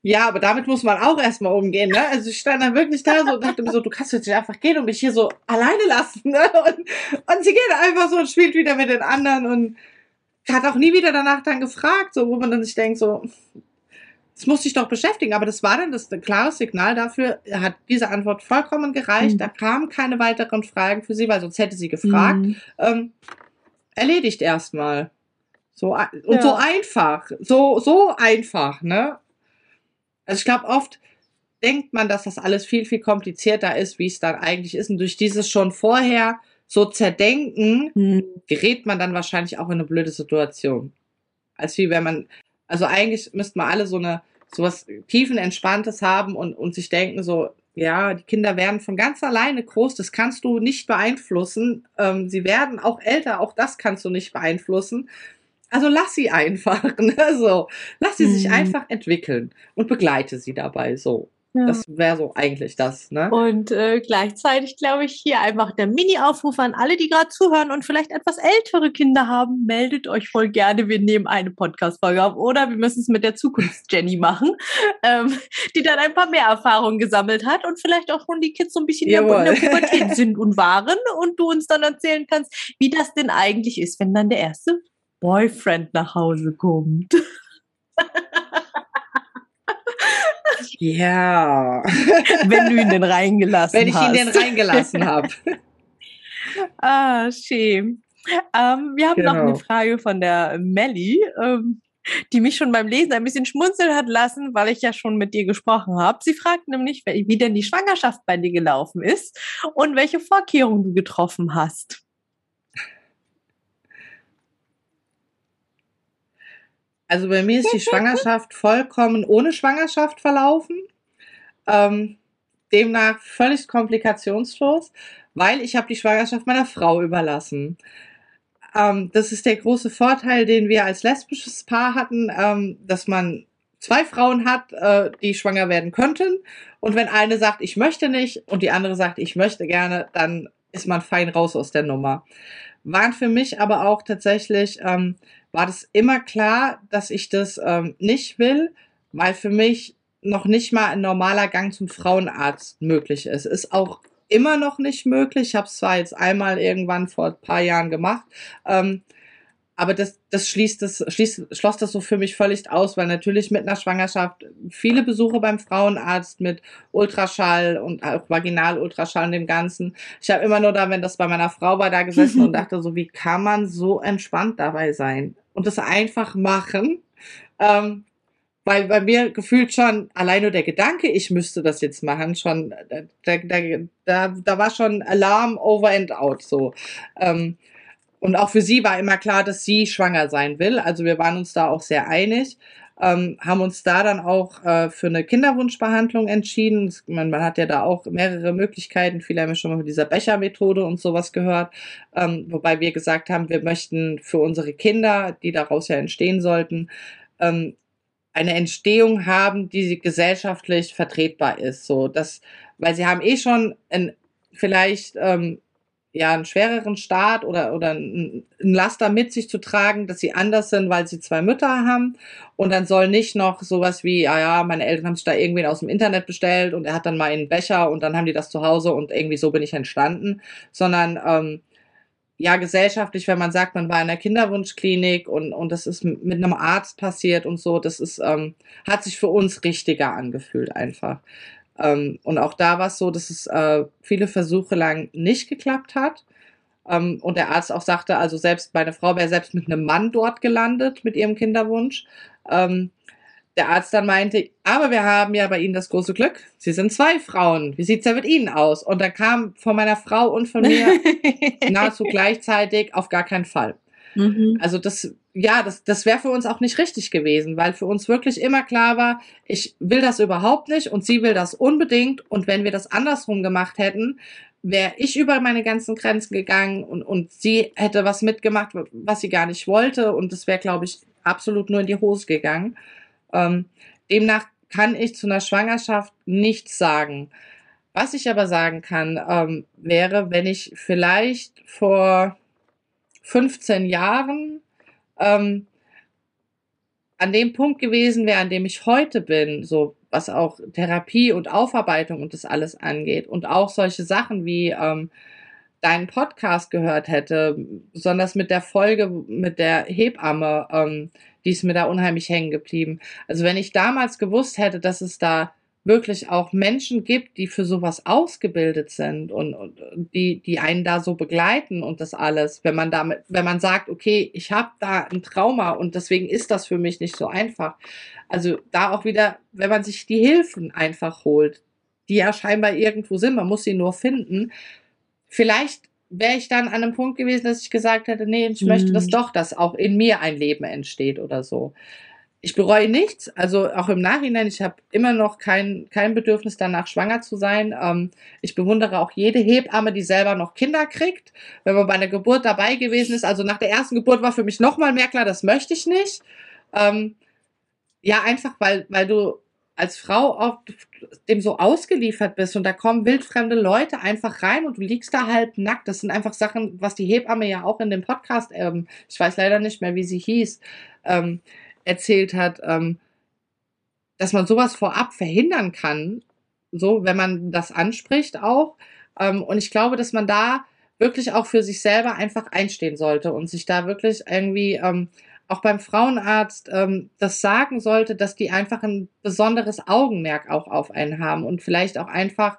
Speaker 1: Ja, aber damit muss man auch erstmal umgehen, ne? Also ich stand dann wirklich da so und dachte mir so, du kannst jetzt nicht einfach gehen und mich hier so alleine lassen, ne? Und, und sie geht einfach so und spielt wieder mit den anderen und hat auch nie wieder danach dann gefragt, so, wo man dann sich denkt, so, das muss sich doch beschäftigen. Aber das war dann das klare Signal dafür, hat diese Antwort vollkommen gereicht. Mhm. Da kamen keine weiteren Fragen für sie, weil sonst hätte sie gefragt. Mhm. Ähm, erledigt erstmal. So, und ja. so einfach. So, so einfach, ne? Also ich glaube, oft denkt man, dass das alles viel, viel komplizierter ist, wie es dann eigentlich ist. Und durch dieses schon vorher so zerdenken, hm. gerät man dann wahrscheinlich auch in eine blöde Situation. Als wie wenn man, also eigentlich müssten wir alle so eine, so was tiefenentspanntes haben und, und sich denken so, ja, die Kinder werden von ganz alleine groß, das kannst du nicht beeinflussen. Ähm, sie werden auch älter, auch das kannst du nicht beeinflussen. Also lass sie einfach, *laughs* ne? so. Lass sie mhm. sich einfach entwickeln und begleite sie dabei so. Ja. Das wäre so eigentlich das, ne?
Speaker 2: Und äh, gleichzeitig glaube ich hier einfach der Mini-Aufruf an alle, die gerade zuhören und vielleicht etwas ältere Kinder haben, meldet euch voll gerne. Wir nehmen eine Podcast-Folge auf oder wir müssen es mit der Zukunfts-Jenny machen, *laughs* ähm, die dann ein paar mehr Erfahrungen gesammelt hat und vielleicht auch schon die Kids so ein bisschen Jawohl. in der Pubertät sind und waren und du uns dann erzählen kannst, wie das denn eigentlich ist, wenn dann der erste Boyfriend nach Hause kommt. *laughs*
Speaker 1: Ja.
Speaker 2: Wenn du ihn denn reingelassen
Speaker 1: hast. Wenn ich
Speaker 2: ihn
Speaker 1: denn reingelassen habe. *laughs*
Speaker 2: ah, schön. Ähm, wir haben genau. noch eine genau. Frage von der Melli, ähm, die mich schon beim Lesen ein bisschen schmunzeln hat lassen, weil ich ja schon mit dir gesprochen habe. Sie fragt nämlich, wie denn die Schwangerschaft bei dir gelaufen ist und welche Vorkehrungen du getroffen hast.
Speaker 1: Also bei mir ist die Schwangerschaft vollkommen ohne Schwangerschaft verlaufen. Ähm, demnach völlig komplikationslos, weil ich habe die Schwangerschaft meiner Frau überlassen. Ähm, das ist der große Vorteil, den wir als lesbisches Paar hatten, ähm, dass man zwei Frauen hat, äh, die schwanger werden könnten. Und wenn eine sagt, ich möchte nicht und die andere sagt, ich möchte gerne, dann ist man fein raus aus der Nummer. Waren für mich aber auch tatsächlich ähm, war das immer klar, dass ich das ähm, nicht will, weil für mich noch nicht mal ein normaler Gang zum Frauenarzt möglich ist. Ist auch immer noch nicht möglich. Ich habe es zwar jetzt einmal irgendwann vor ein paar Jahren gemacht, ähm, aber das, das schließt das, schließt, schloss das so für mich völlig aus, weil natürlich mit einer Schwangerschaft viele Besuche beim Frauenarzt mit Ultraschall und auch Vaginalultraschall und dem Ganzen. Ich habe immer nur da, wenn das bei meiner Frau war, da gesessen und *laughs* dachte so, wie kann man so entspannt dabei sein und das einfach machen? Ähm, weil bei mir gefühlt schon allein nur der Gedanke, ich müsste das jetzt machen, schon da, da, da, da war schon Alarm over and out so. Ähm, und auch für sie war immer klar, dass sie schwanger sein will. Also wir waren uns da auch sehr einig. Ähm, haben uns da dann auch äh, für eine Kinderwunschbehandlung entschieden. Man, man, hat ja da auch mehrere Möglichkeiten. Viele haben ja schon mal von dieser Bechermethode und sowas gehört. Ähm, wobei wir gesagt haben, wir möchten für unsere Kinder, die daraus ja entstehen sollten, ähm, eine Entstehung haben, die gesellschaftlich vertretbar ist. So, dass, weil sie haben eh schon ein, vielleicht ähm, ja einen schwereren Start oder oder ein Laster mit sich zu tragen, dass sie anders sind, weil sie zwei Mütter haben und dann soll nicht noch sowas wie, ah ja, meine Eltern haben sich da irgendwen aus dem Internet bestellt und er hat dann mal einen Becher und dann haben die das zu Hause und irgendwie so bin ich entstanden, sondern ähm, ja gesellschaftlich, wenn man sagt, man war in der Kinderwunschklinik und und das ist mit einem Arzt passiert und so, das ist ähm, hat sich für uns richtiger angefühlt einfach. Ähm, und auch da war es so, dass es äh, viele Versuche lang nicht geklappt hat. Ähm, und der Arzt auch sagte, also selbst meine Frau wäre selbst mit einem Mann dort gelandet mit ihrem Kinderwunsch. Ähm, der Arzt dann meinte, aber wir haben ja bei Ihnen das große Glück. Sie sind zwei Frauen. Wie sieht's ja mit Ihnen aus? Und da kam von meiner Frau und von mir *laughs* nahezu gleichzeitig auf gar keinen Fall. Mhm. Also das, ja, das, das wäre für uns auch nicht richtig gewesen, weil für uns wirklich immer klar war, ich will das überhaupt nicht und sie will das unbedingt. Und wenn wir das andersrum gemacht hätten, wäre ich über meine ganzen Grenzen gegangen und, und sie hätte was mitgemacht, was sie gar nicht wollte. Und das wäre, glaube ich, absolut nur in die Hose gegangen. Ähm, demnach kann ich zu einer Schwangerschaft nichts sagen. Was ich aber sagen kann, ähm, wäre, wenn ich vielleicht vor 15 Jahren ähm, an dem Punkt gewesen wäre, an dem ich heute bin, so was auch Therapie und Aufarbeitung und das alles angeht und auch solche Sachen wie ähm, deinen Podcast gehört hätte, besonders mit der Folge mit der Hebamme, ähm, die ist mir da unheimlich hängen geblieben. Also wenn ich damals gewusst hätte, dass es da wirklich auch Menschen gibt, die für sowas ausgebildet sind und, und die, die einen da so begleiten und das alles, wenn man damit, wenn man sagt, okay, ich habe da ein Trauma und deswegen ist das für mich nicht so einfach. Also da auch wieder, wenn man sich die Hilfen einfach holt, die ja scheinbar irgendwo sind, man muss sie nur finden. Vielleicht wäre ich dann an einem Punkt gewesen, dass ich gesagt hätte, nee, ich möchte das mhm. doch, dass auch in mir ein Leben entsteht oder so ich bereue nichts, also auch im Nachhinein, ich habe immer noch kein, kein Bedürfnis danach, schwanger zu sein. Ähm, ich bewundere auch jede Hebamme, die selber noch Kinder kriegt. Wenn man bei einer Geburt dabei gewesen ist, also nach der ersten Geburt war für mich nochmal mehr klar, das möchte ich nicht. Ähm, ja, einfach, weil, weil du als Frau auch dem so ausgeliefert bist und da kommen wildfremde Leute einfach rein und du liegst da halb nackt. Das sind einfach Sachen, was die Hebamme ja auch in dem Podcast, ähm, ich weiß leider nicht mehr, wie sie hieß, ähm, erzählt hat, ähm, dass man sowas vorab verhindern kann, so wenn man das anspricht auch. Ähm, und ich glaube, dass man da wirklich auch für sich selber einfach einstehen sollte und sich da wirklich irgendwie ähm, auch beim Frauenarzt ähm, das sagen sollte, dass die einfach ein besonderes Augenmerk auch auf einen haben und vielleicht auch einfach,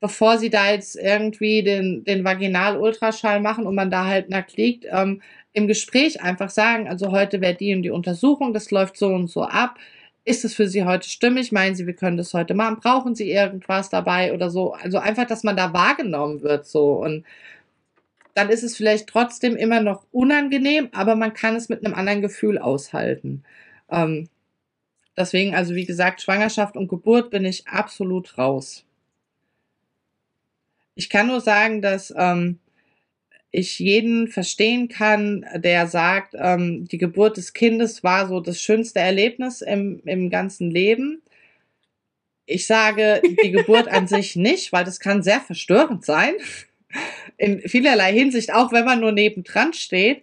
Speaker 1: bevor sie da jetzt irgendwie den, den Vaginal-Ultraschall machen und man da halt nackt liegt, ähm, im Gespräch einfach sagen, also heute wäre die und die Untersuchung, das läuft so und so ab. Ist es für Sie heute stimmig? Meinen Sie, wir können das heute machen? Brauchen Sie irgendwas dabei oder so? Also einfach, dass man da wahrgenommen wird so und dann ist es vielleicht trotzdem immer noch unangenehm, aber man kann es mit einem anderen Gefühl aushalten. Ähm, deswegen, also wie gesagt, Schwangerschaft und Geburt bin ich absolut raus. Ich kann nur sagen, dass ähm, ich jeden verstehen kann, der sagt, ähm, die Geburt des Kindes war so das schönste Erlebnis im, im ganzen Leben. Ich sage die Geburt an sich *laughs* nicht, weil das kann sehr verstörend sein. In vielerlei Hinsicht, auch wenn man nur nebendran steht.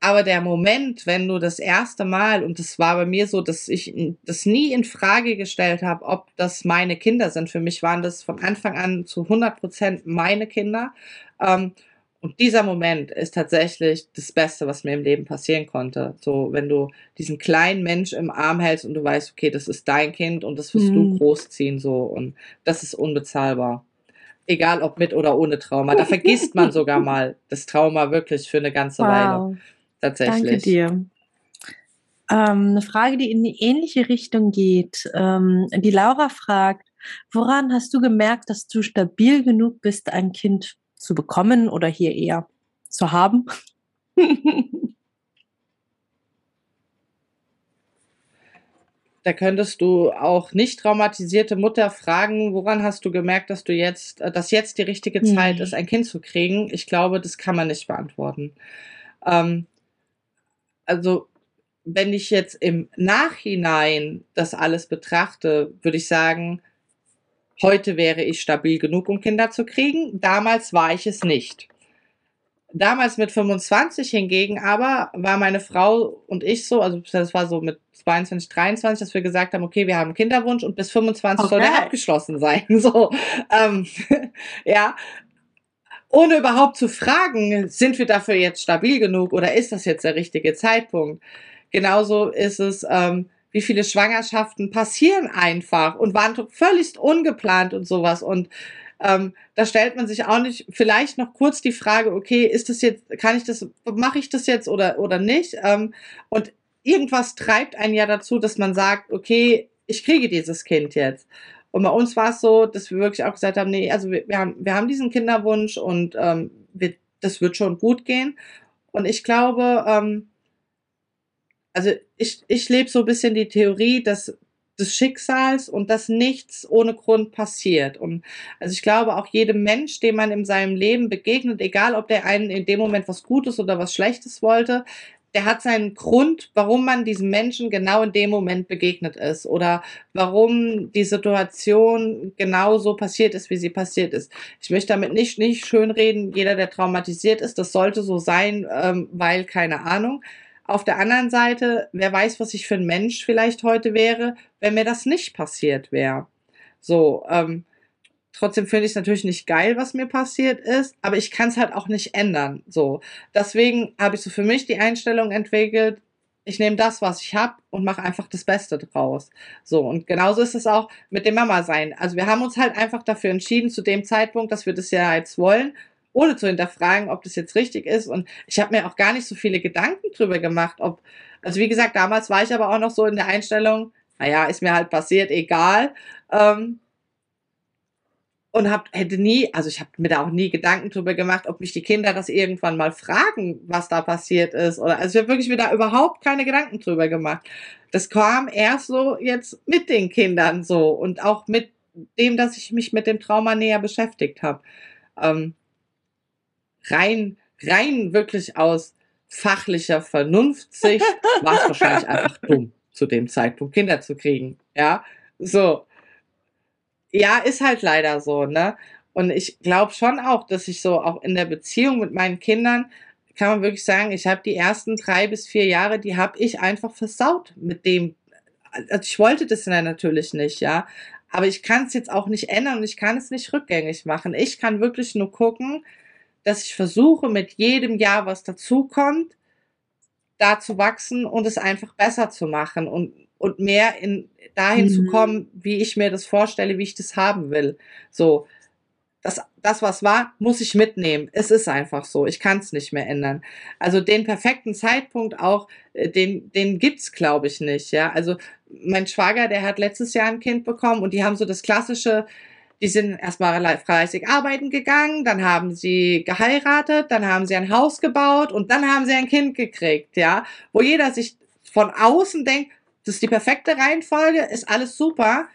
Speaker 1: Aber der Moment, wenn du das erste Mal, und das war bei mir so, dass ich das nie in Frage gestellt habe, ob das meine Kinder sind. Für mich waren das von Anfang an zu 100 Prozent meine Kinder. Ähm, und dieser Moment ist tatsächlich das Beste, was mir im Leben passieren konnte. So, wenn du diesen kleinen Mensch im Arm hältst und du weißt, okay, das ist dein Kind und das wirst mhm. du großziehen, so. Und das ist unbezahlbar. Egal ob mit oder ohne Trauma. Da vergisst man sogar mal das Trauma wirklich für eine ganze wow. Weile. Tatsächlich.
Speaker 2: Danke dir. Ähm, eine Frage, die in die ähnliche Richtung geht. Ähm, die Laura fragt, woran hast du gemerkt, dass du stabil genug bist, ein Kind zu bekommen oder hier eher zu haben? *laughs*
Speaker 1: Da könntest du auch nicht traumatisierte Mutter fragen, woran hast du gemerkt, dass du jetzt, äh, dass jetzt die richtige Zeit nee. ist, ein Kind zu kriegen? Ich glaube, das kann man nicht beantworten. Ähm, also, wenn ich jetzt im Nachhinein das alles betrachte, würde ich sagen, Heute wäre ich stabil genug, um Kinder zu kriegen. Damals war ich es nicht. Damals mit 25 hingegen aber war meine Frau und ich so, also das war so mit 22, 23, dass wir gesagt haben, okay, wir haben einen Kinderwunsch und bis 25 okay. soll der abgeschlossen sein. *laughs* So, ähm, *laughs* ja. Ohne überhaupt zu fragen, sind wir dafür jetzt stabil genug oder ist das jetzt der richtige Zeitpunkt? Genauso ist es, ähm, wie viele Schwangerschaften passieren einfach und waren völlig ungeplant und sowas. Und ähm, da stellt man sich auch nicht vielleicht noch kurz die Frage, okay, ist das jetzt, kann ich das, mache ich das jetzt oder, oder nicht? Ähm, und irgendwas treibt einen ja dazu, dass man sagt, okay, ich kriege dieses Kind jetzt. Und bei uns war es so, dass wir wirklich auch gesagt haben, nee, also wir, wir haben, wir haben diesen Kinderwunsch und ähm, wir, das wird schon gut gehen. Und ich glaube, ähm, also ich, ich lebe so ein bisschen die Theorie, dass des Schicksals und dass nichts ohne Grund passiert. Und also ich glaube, auch jedem Mensch, dem man in seinem Leben begegnet, egal ob der einen in dem Moment was Gutes oder was Schlechtes wollte, der hat seinen Grund, warum man diesem Menschen genau in dem Moment begegnet ist oder warum die Situation genau so passiert ist, wie sie passiert ist. Ich möchte damit nicht, nicht schönreden, jeder, der traumatisiert ist, das sollte so sein, ähm, weil keine Ahnung. Auf der anderen Seite, wer weiß, was ich für ein Mensch vielleicht heute wäre, wenn mir das nicht passiert wäre. So, ähm, trotzdem finde ich es natürlich nicht geil, was mir passiert ist, aber ich kann es halt auch nicht ändern. So, deswegen habe ich so für mich die Einstellung entwickelt, ich nehme das, was ich habe und mache einfach das Beste draus. So, und genauso ist es auch mit dem Mama sein. Also wir haben uns halt einfach dafür entschieden, zu dem Zeitpunkt, dass wir das ja jetzt wollen ohne zu hinterfragen, ob das jetzt richtig ist. Und ich habe mir auch gar nicht so viele Gedanken drüber gemacht, ob, also wie gesagt, damals war ich aber auch noch so in der Einstellung, naja, ist mir halt passiert, egal. Ähm, und hab, hätte nie, also ich habe mir da auch nie Gedanken drüber gemacht, ob mich die Kinder das irgendwann mal fragen, was da passiert ist. Oder also ich habe wirklich mir da überhaupt keine Gedanken drüber gemacht. Das kam erst so jetzt mit den Kindern so und auch mit dem, dass ich mich mit dem Trauma näher beschäftigt habe. Ähm, rein, rein wirklich aus fachlicher Vernunftsicht war es wahrscheinlich einfach dumm, zu dem Zeitpunkt Kinder zu kriegen. Ja, so. Ja, ist halt leider so, ne? Und ich glaube schon auch, dass ich so auch in der Beziehung mit meinen Kindern kann man wirklich sagen, ich habe die ersten drei bis vier Jahre, die habe ich einfach versaut mit dem. Also ich wollte das natürlich nicht, ja. Aber ich kann es jetzt auch nicht ändern und ich kann es nicht rückgängig machen. Ich kann wirklich nur gucken, dass ich versuche, mit jedem Jahr, was dazukommt, da zu wachsen und es einfach besser zu machen und, und mehr in, dahin mhm. zu kommen, wie ich mir das vorstelle, wie ich das haben will. So, das, das, was war, muss ich mitnehmen. Es ist einfach so. Ich kann es nicht mehr ändern. Also den perfekten Zeitpunkt auch, äh, den, den gibt's, glaube ich, nicht. Ja, also mein Schwager, der hat letztes Jahr ein Kind bekommen und die haben so das klassische, die sind erstmal fleißig arbeiten gegangen, dann haben sie geheiratet, dann haben sie ein Haus gebaut und dann haben sie ein Kind gekriegt, ja, wo jeder sich von außen denkt, das ist die perfekte Reihenfolge, ist alles super.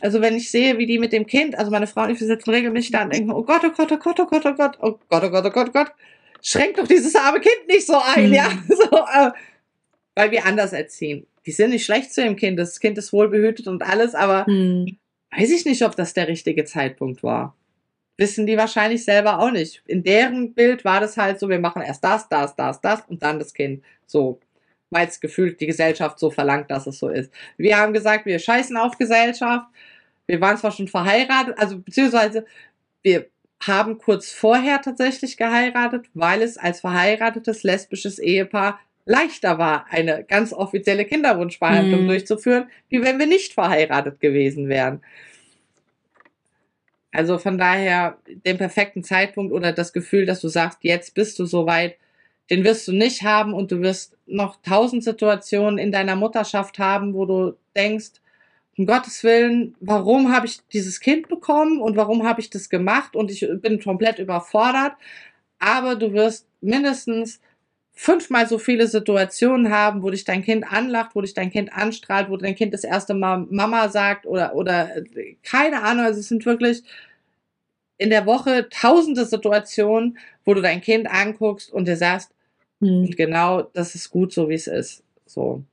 Speaker 1: Also wenn ich sehe, wie die mit dem Kind, also meine Frau und ich, wir sitzen regelmäßig da und denken, oh Gott, oh Gott, oh Gott, oh Gott, oh Gott, oh Gott, oh Gott, oh Gott, oh Gott, schränkt doch dieses arme Kind nicht so ein, ja, hm. *laughs* so, äh, weil wir anders erziehen. Die sind nicht schlecht zu dem Kind, das Kind ist wohlbehütet und alles, aber hm weiß ich nicht, ob das der richtige Zeitpunkt war. Wissen die wahrscheinlich selber auch nicht. In deren Bild war das halt so, wir machen erst das, das, das, das und dann das Kind. So. Weil es gefühlt die Gesellschaft so verlangt, dass es so ist. Wir haben gesagt, wir scheißen auf Gesellschaft. Wir waren zwar schon verheiratet, also beziehungsweise wir haben kurz vorher tatsächlich geheiratet, weil es als verheiratetes lesbisches Ehepaar leichter war, eine ganz offizielle Kinderwunschbehandlung mhm. durchzuführen, wie wenn wir nicht verheiratet gewesen wären. Also von daher den perfekten Zeitpunkt oder das Gefühl, dass du sagst, jetzt bist du soweit, den wirst du nicht haben und du wirst noch tausend Situationen in deiner Mutterschaft haben, wo du denkst, um Gottes Willen, warum habe ich dieses Kind bekommen und warum habe ich das gemacht und ich bin komplett überfordert. Aber du wirst mindestens fünfmal so viele Situationen haben, wo dich dein Kind anlacht, wo dich dein Kind anstrahlt, wo dein Kind das erste Mal Mama sagt oder, oder keine Ahnung. Also es sind wirklich in der Woche tausende Situationen, wo du dein Kind anguckst und dir sagst, mhm. genau, das ist gut so, wie es ist. So.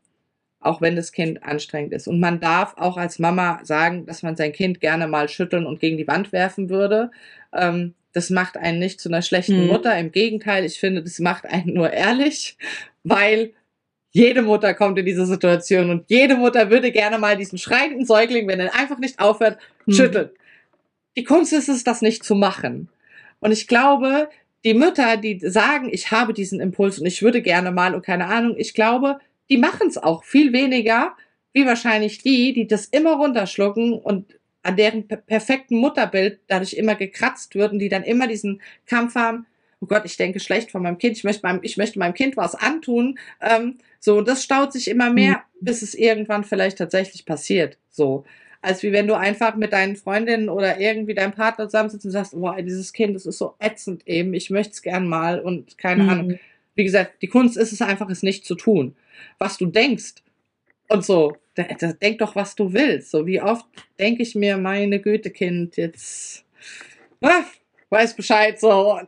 Speaker 1: Auch wenn das Kind anstrengend ist. Und man darf auch als Mama sagen, dass man sein Kind gerne mal schütteln und gegen die Wand werfen würde. Ähm, das macht einen nicht zu einer schlechten
Speaker 2: Mhm.
Speaker 1: Mutter. Im Gegenteil, ich finde, das macht einen nur ehrlich, weil jede Mutter kommt in diese Situation und jede Mutter würde gerne mal diesen schreienden Säugling, wenn er einfach nicht aufhört,
Speaker 2: Mhm.
Speaker 1: schütteln. Die Kunst ist es, das nicht zu machen. Und ich glaube, die Mütter, die sagen, ich habe diesen Impuls und ich würde gerne mal und keine Ahnung, ich glaube, die machen es auch viel weniger, wie wahrscheinlich die, die das immer runterschlucken und an deren per perfekten Mutterbild dadurch immer gekratzt wird und die dann immer diesen Kampf haben, oh Gott, ich denke schlecht von meinem Kind, ich möchte meinem, ich möchte meinem Kind was antun. Ähm, so, und das staut sich immer mehr, bis es irgendwann vielleicht tatsächlich passiert. So. Als wie wenn du einfach mit deinen Freundinnen oder irgendwie deinem Partner zusammensitzt und sagst, boah, dieses Kind, das ist so ätzend eben, ich möchte es gern mal und keine
Speaker 2: Mhm.
Speaker 1: Ahnung. Wie gesagt, die Kunst ist es einfach, es nicht zu tun. Was du denkst und so, denk doch, was du willst. So wie oft denke ich mir, meine Güte, Kind, jetzt ah, weiß Bescheid so.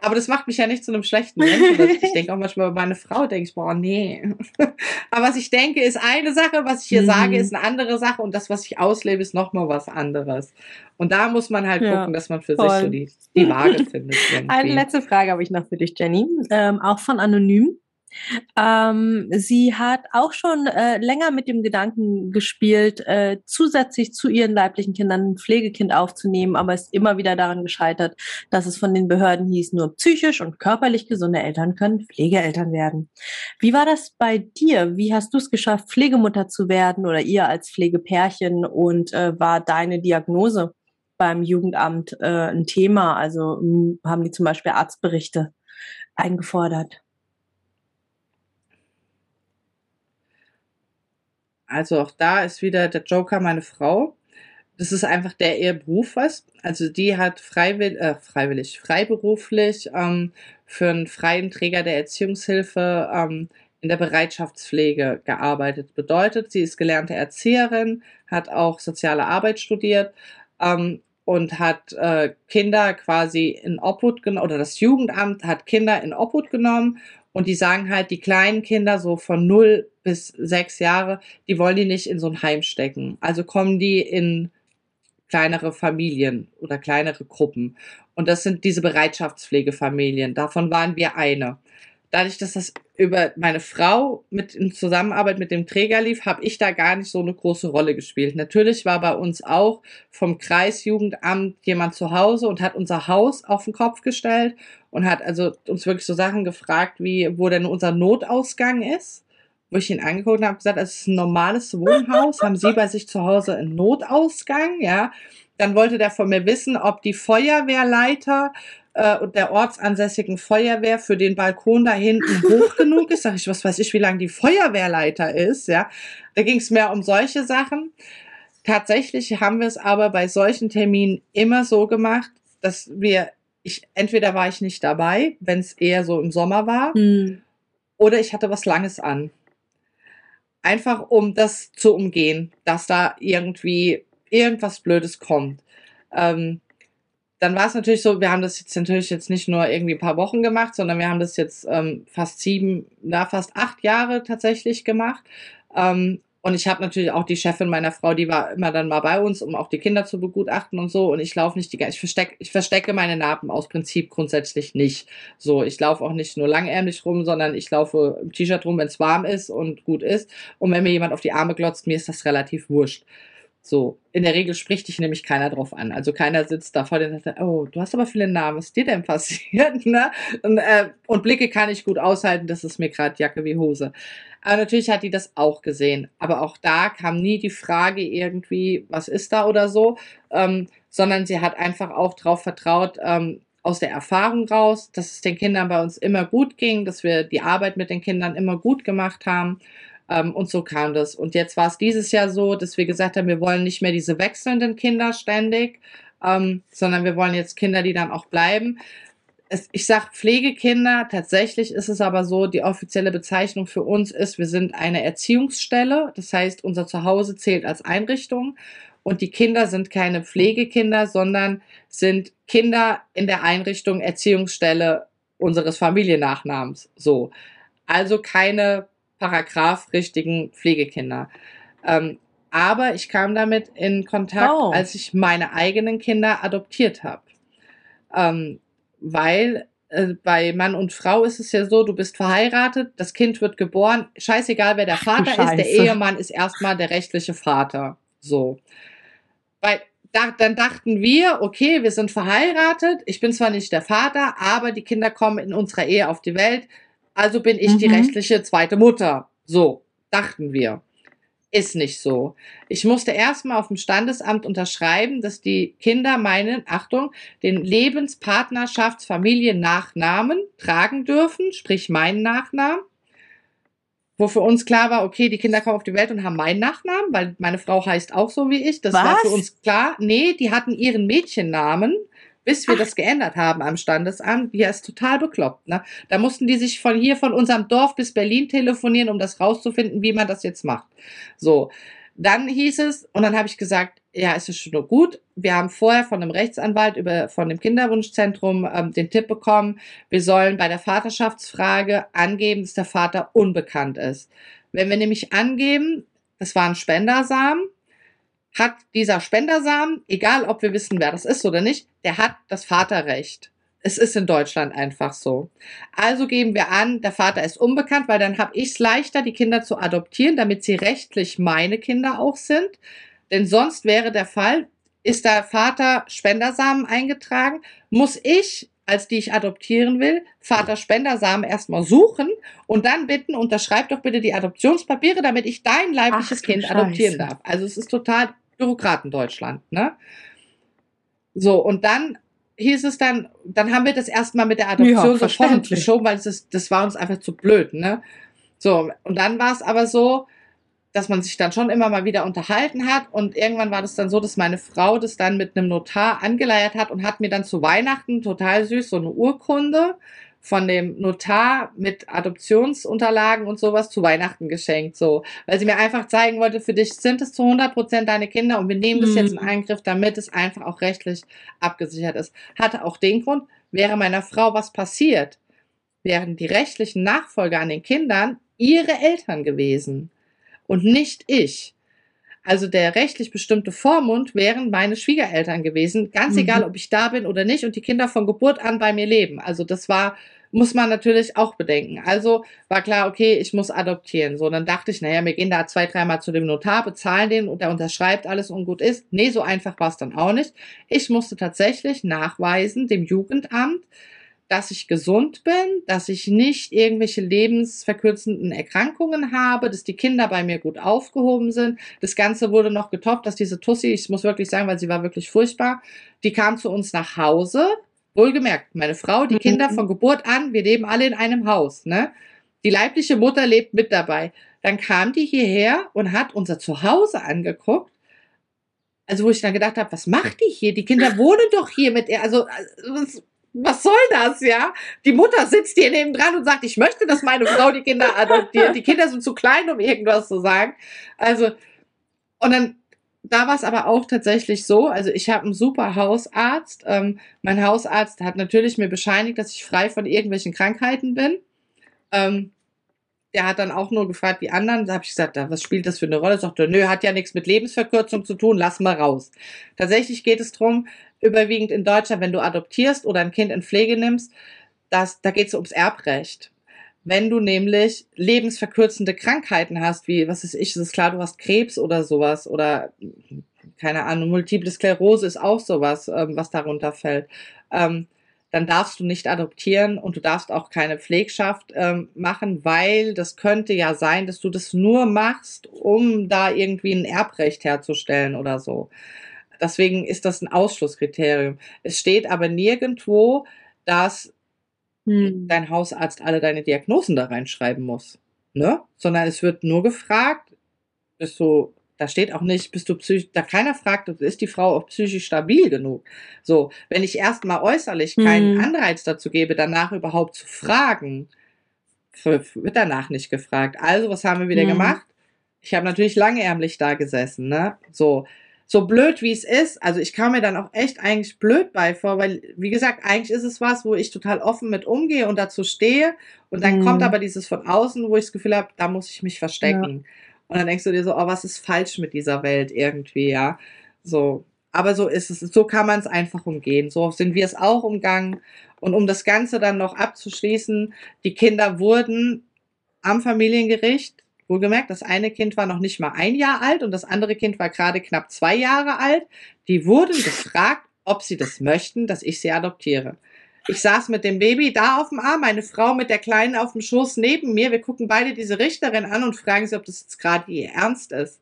Speaker 1: Aber das macht mich ja nicht zu einem schlechten Menschen. Ich denke auch manchmal bei meiner Frau, denke ich, boah, nee. *laughs* Aber was ich denke, ist eine Sache, was ich hier
Speaker 2: Mhm.
Speaker 1: sage, ist eine andere Sache und das, was ich auslebe, ist nochmal was anderes. Und da muss man halt
Speaker 2: Ja,
Speaker 1: gucken, dass man für
Speaker 2: voll.
Speaker 1: sich so die, die Waage findet. *laughs*
Speaker 2: Eine
Speaker 1: irgendwie.
Speaker 2: letzte Frage habe ich noch für dich, Jenny, ähm, auch von Anonym. Ähm, sie hat auch schon äh, länger mit dem Gedanken gespielt, äh, zusätzlich zu ihren leiblichen Kindern ein Pflegekind aufzunehmen, aber ist immer wieder daran gescheitert, dass es von den Behörden hieß, nur psychisch und körperlich gesunde Eltern können Pflegeeltern werden. Wie war das bei dir? Wie hast du es geschafft, Pflegemutter zu werden oder ihr als Pflegepärchen und äh, war deine Diagnose beim Jugendamt äh, ein Thema? Also m, haben die zum Beispiel Arztberichte eingefordert?
Speaker 1: Also auch da ist wieder der Joker meine Frau. Das ist einfach der ihr Beruf was. Also die hat freiwillig, äh, freiwillig, freiberuflich ähm, für einen freien Träger der Erziehungshilfe ähm, in der Bereitschaftspflege gearbeitet. Bedeutet, sie ist gelernte Erzieherin, hat auch soziale Arbeit studiert ähm, und hat äh, Kinder quasi in Obhut genommen, oder das Jugendamt hat Kinder in Obhut genommen und die sagen halt, die kleinen Kinder so von null bis sechs Jahre, die wollen die nicht in so ein Heim stecken. Also kommen die in kleinere Familien oder kleinere Gruppen. Und das sind diese Bereitschaftspflegefamilien. Davon waren wir eine. Dadurch, dass das über meine Frau mit in Zusammenarbeit mit dem Träger lief, habe ich da gar nicht so eine große Rolle gespielt. Natürlich war bei uns auch vom Kreisjugendamt jemand zu Hause und hat unser Haus auf den Kopf gestellt und hat also uns wirklich so Sachen gefragt, wie wo denn unser Notausgang ist. Wo ich ihn angeguckt habe, gesagt, es ist ein normales Wohnhaus. Haben Sie bei sich zu Hause einen Notausgang? Ja. Dann wollte der von mir wissen, ob die Feuerwehrleiter äh, und der ortsansässigen Feuerwehr für den Balkon da hinten hoch *laughs* genug ist. Sag ich, was weiß ich, wie lang die Feuerwehrleiter ist. Ja. Da ging es mehr um solche Sachen. Tatsächlich haben wir es aber bei solchen Terminen immer so gemacht, dass wir, ich, entweder war ich nicht dabei, wenn es eher so im Sommer war,
Speaker 2: Hm.
Speaker 1: oder ich hatte was Langes an. Einfach um das zu umgehen, dass da irgendwie irgendwas Blödes kommt. Ähm, dann war es natürlich so, wir haben das jetzt natürlich jetzt nicht nur irgendwie ein paar Wochen gemacht, sondern wir haben das jetzt ähm, fast sieben, na, fast acht Jahre tatsächlich gemacht. Ähm, und ich habe natürlich auch die Chefin meiner Frau, die war immer dann mal bei uns, um auch die Kinder zu begutachten und so. Und ich laufe nicht die ganze, ich verstecke, ich verstecke meine Narben aus Prinzip grundsätzlich nicht. So, ich laufe auch nicht nur langärmlich rum, sondern ich laufe im T-Shirt rum, wenn es warm ist und gut ist. Und wenn mir jemand auf die Arme glotzt, mir ist das relativ wurscht. So, in der Regel spricht dich nämlich keiner drauf an. Also keiner sitzt da vor dir und sagt, oh, du hast aber viele Namen, was ist dir denn passiert? *laughs* Ne? Und, äh, und Blicke kann ich gut aushalten, das ist mir gerade Jacke wie Hose. Aber natürlich hat die das auch gesehen. Aber auch da kam nie die Frage irgendwie, was ist da oder so, ähm, sondern sie hat einfach auch darauf vertraut, ähm, aus der Erfahrung raus, dass es den Kindern bei uns immer gut ging, dass wir die Arbeit mit den Kindern immer gut gemacht haben. Ähm, und so kam das. Und jetzt war es dieses Jahr so, dass wir gesagt haben, wir wollen nicht mehr diese wechselnden Kinder ständig, ähm, sondern wir wollen jetzt Kinder, die dann auch bleiben. Es, ich sage Pflegekinder, tatsächlich ist es aber so, die offizielle Bezeichnung für uns ist, wir sind eine Erziehungsstelle. Das heißt, unser Zuhause zählt als Einrichtung. Und die Kinder sind keine Pflegekinder, sondern sind Kinder in der Einrichtung Erziehungsstelle unseres Familiennachnamens. So. Also keine paragraph richtigen Pflegekinder. Ähm, aber ich kam damit in Kontakt,
Speaker 2: Oh.
Speaker 1: als ich meine eigenen Kinder adoptiert habe. Ähm, weil äh, bei Mann und Frau ist es ja so, du bist verheiratet, das Kind wird geboren, scheißegal wer der Vater ist, der Ehemann ist erstmal der rechtliche Vater. So. Weil da, dann dachten wir, okay, wir sind verheiratet, ich bin zwar nicht der Vater, aber die Kinder kommen in unserer Ehe auf die Welt, also bin ich mhm. die rechtliche zweite Mutter. So, dachten wir. Ist nicht so. Ich musste erstmal auf dem Standesamt unterschreiben, dass die Kinder meinen, Achtung, den Lebenspartnerschaftsfamiliennachnamen tragen dürfen, sprich meinen Nachnamen. Wo für uns klar war, okay, die Kinder kommen auf die Welt und haben meinen Nachnamen, weil meine Frau heißt auch so wie ich. Das Was? war für uns klar. Nee, die hatten ihren Mädchennamen bis wir Ach. das geändert haben am Standesamt. Ja, ist total bekloppt. Ne? Da mussten die sich von hier, von unserem Dorf bis Berlin telefonieren, um das rauszufinden, wie man das jetzt macht. So, dann hieß es, und dann habe ich gesagt, ja, es ist schon gut. Wir haben vorher von einem Rechtsanwalt über von dem Kinderwunschzentrum ähm, den Tipp bekommen, wir sollen bei der Vaterschaftsfrage angeben, dass der Vater unbekannt ist. Wenn wir nämlich angeben, das war ein Spendersamen, hat dieser Spendersamen, egal ob wir wissen, wer das ist oder nicht, der hat das Vaterrecht. Es ist in Deutschland einfach so. Also geben wir an, der Vater ist unbekannt, weil dann habe ich es leichter, die Kinder zu adoptieren, damit sie rechtlich meine Kinder auch sind. Denn sonst wäre der Fall, ist der Vater Spendersamen eingetragen, muss ich als die ich adoptieren will, Vater Spendersamen erstmal suchen und dann bitten, unterschreib doch bitte die Adoptionspapiere, damit ich dein leibliches Ach, Kind Scheiße. adoptieren darf. Also es ist total Bürokraten-Deutschland, ne? So, und dann hieß es dann, dann haben wir das erstmal mit der Adoption ja, sofort geschoben, weil das, das war uns einfach zu blöd, ne? So, und dann war es aber so, dass man sich dann schon immer mal wieder unterhalten hat und irgendwann war das dann so, dass meine Frau das dann mit einem Notar angeleiert hat und hat mir dann zu Weihnachten total süß so eine Urkunde von dem Notar mit Adoptionsunterlagen und sowas zu Weihnachten geschenkt, so, weil sie mir einfach zeigen wollte, für dich sind es zu 100 Prozent deine Kinder und wir nehmen das jetzt in mhm. Eingriff, damit es einfach auch rechtlich abgesichert ist. Hatte auch den Grund, wäre meiner Frau was passiert, wären die rechtlichen Nachfolger an den Kindern ihre Eltern gewesen und nicht ich. Also der rechtlich bestimmte Vormund wären meine Schwiegereltern gewesen, ganz mhm. egal, ob ich da bin oder nicht und die Kinder von Geburt an bei mir leben. Also das war, muss man natürlich auch bedenken. Also war klar, okay, ich muss adoptieren. So, dann dachte ich, naja, wir gehen da zwei, dreimal zu dem Notar, bezahlen den und der unterschreibt alles und gut ist. Nee, so einfach war es dann auch nicht. Ich musste tatsächlich nachweisen dem Jugendamt, dass ich gesund bin, dass ich nicht irgendwelche lebensverkürzenden Erkrankungen habe, dass die Kinder bei mir gut aufgehoben sind. Das Ganze wurde noch getoppt, dass diese Tussi, ich muss wirklich sagen, weil sie war wirklich furchtbar, die kam zu uns nach Hause. Wohlgemerkt, meine Frau, die mhm. Kinder von Geburt an, wir leben alle in einem Haus, ne? Die leibliche Mutter lebt mit dabei. Dann kam die hierher und hat unser Zuhause angeguckt also wo ich dann gedacht habe, was macht die hier? Die Kinder wohnen doch hier mit ihr. Also, also was soll das, ja? Die Mutter sitzt hier neben dran und sagt, ich möchte, dass meine Frau die Kinder adoptiert. Die Kinder sind zu klein, um irgendwas zu sagen. Also, und dann, da war es aber auch tatsächlich so, also ich habe einen super Hausarzt. Ähm, mein Hausarzt hat natürlich mir bescheinigt, dass ich frei von irgendwelchen Krankheiten bin. Ähm, der hat dann auch nur gefragt, die anderen. Da habe ich gesagt, was spielt das für eine Rolle? Sagte, nö, hat ja nichts mit Lebensverkürzung zu tun, lass mal raus. Tatsächlich geht es darum, überwiegend in Deutschland, wenn du adoptierst oder ein Kind in Pflege nimmst, dass, da geht es ums Erbrecht. Wenn du nämlich lebensverkürzende Krankheiten hast, wie, was ist ich, ist klar, du hast Krebs oder sowas oder keine Ahnung, Multiple Sklerose ist auch sowas, ähm, was darunter fällt. Ähm, dann darfst du nicht adoptieren und du darfst auch keine Pflegschaft ähm, machen, weil das könnte ja sein, dass du das nur machst, um da irgendwie ein Erbrecht herzustellen oder so. Deswegen ist das ein Ausschlusskriterium. Es steht aber nirgendwo, dass hm. dein Hausarzt alle deine Diagnosen da reinschreiben muss. Ne? Sondern es wird nur gefragt, bist du, da steht auch nicht, bist du psychisch, da keiner fragt, ist die Frau auch psychisch stabil genug. So, wenn ich erstmal äußerlich keinen hm. Anreiz dazu gebe, danach überhaupt zu fragen, wird danach nicht gefragt. Also, was haben wir wieder hm. gemacht? Ich habe natürlich langärmlich da gesessen, ne? So, so blöd wie es ist, also ich kam mir dann auch echt eigentlich blöd bei vor, weil, wie gesagt, eigentlich ist es was, wo ich total offen mit umgehe und dazu stehe. Und dann mhm. kommt aber dieses von außen, wo ich das Gefühl habe, da muss ich mich verstecken. Ja. Und dann denkst du dir so, oh, was ist falsch mit dieser Welt irgendwie, ja. So. Aber so ist es. So kann man es einfach umgehen. So sind wir es auch umgangen. Und um das Ganze dann noch abzuschließen, die Kinder wurden am Familiengericht, wohlgemerkt, das eine Kind war noch nicht mal ein Jahr alt und das andere Kind war gerade knapp zwei Jahre alt. Die wurden gefragt, ob sie das möchten, dass ich sie adoptiere. Ich saß mit dem Baby da auf dem Arm, meine Frau mit der Kleinen auf dem Schoß neben mir. Wir gucken beide diese Richterin an und fragen sie, ob das jetzt gerade ihr Ernst ist.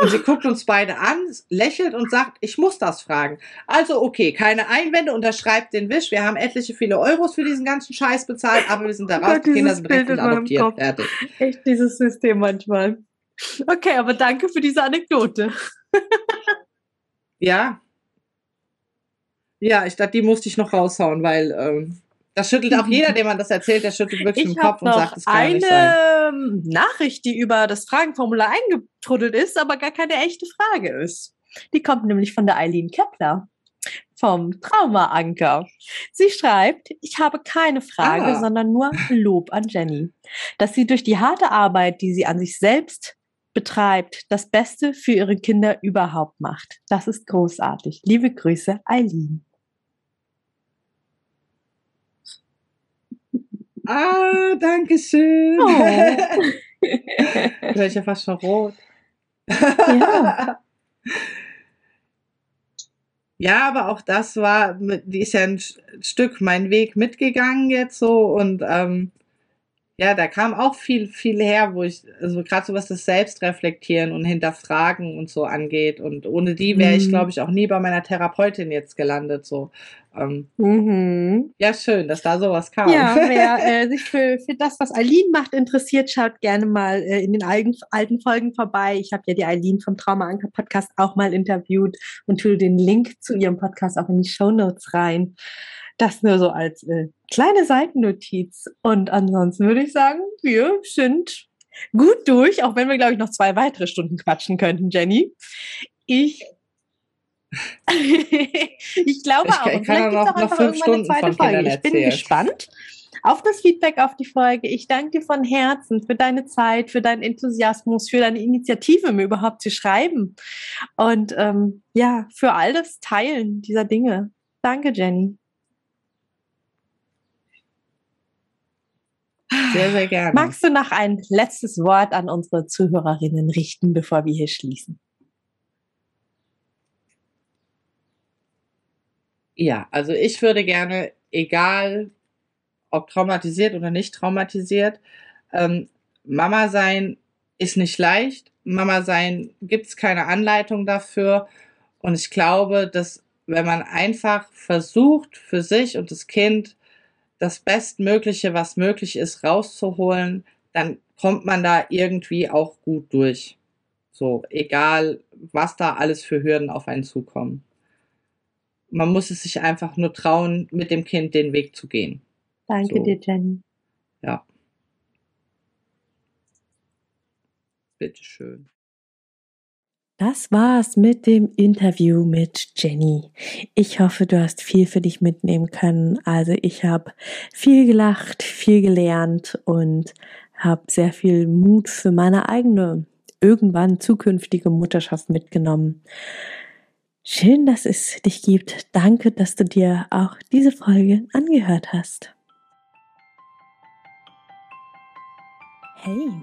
Speaker 1: Und sie guckt uns beide an, lächelt und sagt, ich muss das fragen. Also okay, keine Einwände, unterschreibt den Wisch. Wir haben etliche viele Euros für diesen ganzen Scheiß bezahlt, aber wir sind da raus, die Kinder sind recht und adoptiert. Fertig.
Speaker 2: Echt dieses System manchmal. Okay, aber danke für diese Anekdote.
Speaker 1: ja. Ja, ich dachte, die musste ich noch raushauen, weil ähm, das schüttelt auch *laughs* jeder, dem man das erzählt, der schüttelt wirklich ich den Kopf und sagt, es kann
Speaker 2: eine
Speaker 1: nicht sein.
Speaker 2: Ähm, Nachricht, die über das Fragenformular eingetrudelt ist, aber gar keine echte Frage ist. Die kommt nämlich von der Eileen Kepler vom Traumaanker. Sie schreibt, ich habe keine Frage, ah. sondern nur Lob an Jenny, dass sie durch die harte Arbeit, die sie an sich selbst betreibt, das Beste für ihre Kinder überhaupt macht. Das ist großartig. Liebe Grüße, Eileen.
Speaker 1: Ah, danke schön. Oh. *laughs* ich bin ja fast schon rot. Ja. *laughs* ja, aber auch das war, die ist ja ein Stück mein Weg mitgegangen jetzt so und ähm, ja, da kam auch viel, viel her, wo ich, also gerade so was das Selbstreflektieren und Hinterfragen und so angeht. Und ohne die wäre ich, mhm. glaube ich, auch nie bei meiner Therapeutin jetzt gelandet. So. Ähm, mhm. Ja, schön, dass da sowas kam.
Speaker 2: Ja, wer *laughs* äh, sich für, für das, was Eileen macht, interessiert, schaut gerne mal äh, in den alten, alten Folgen vorbei. Ich habe ja die Eileen vom Trauma Anker Podcast auch mal interviewt und tue den Link zu ihrem Podcast auch in die Show Notes rein. Das nur so als äh, kleine Seitennotiz. Und ansonsten würde ich sagen, wir sind gut durch, auch wenn wir, glaube ich, noch zwei weitere Stunden quatschen könnten, Jenny. Ich *laughs* ich glaube
Speaker 1: ich, auch. Ich vielleicht gibt es auch einfach irgendwann eine zweite Folge.
Speaker 2: Ich bin gespannt auf das Feedback auf die Folge. Ich danke dir von Herzen für deine Zeit, für deinen Enthusiasmus, für deine Initiative, mir überhaupt zu schreiben. Und ähm, ja, für all das Teilen dieser Dinge. Danke, Jenny.
Speaker 1: Sehr, sehr gerne.
Speaker 2: Magst du noch ein letztes Wort an unsere Zuhörerinnen richten, bevor wir hier schließen?
Speaker 1: Ja, also ich würde gerne, egal ob traumatisiert oder nicht traumatisiert, ähm, Mama sein ist nicht leicht. Mama sein gibt es keine Anleitung dafür. Und ich glaube, dass wenn man einfach versucht, für sich und das Kind das Bestmögliche, was möglich ist, rauszuholen, dann kommt man da irgendwie auch gut durch. So, egal, was da alles für Hürden auf einen zukommen. Man muss es sich einfach nur trauen, mit dem Kind den Weg zu gehen.
Speaker 2: Danke so. dir, Jenny.
Speaker 1: Ja. Bitteschön.
Speaker 2: Das war's mit dem Interview mit Jenny. Ich hoffe, du hast viel für dich mitnehmen können. Also ich habe viel gelacht, viel gelernt und habe sehr viel Mut für meine eigene, irgendwann zukünftige Mutterschaft mitgenommen. Schön, dass es dich gibt. Danke, dass du dir auch diese Folge angehört hast. Hey,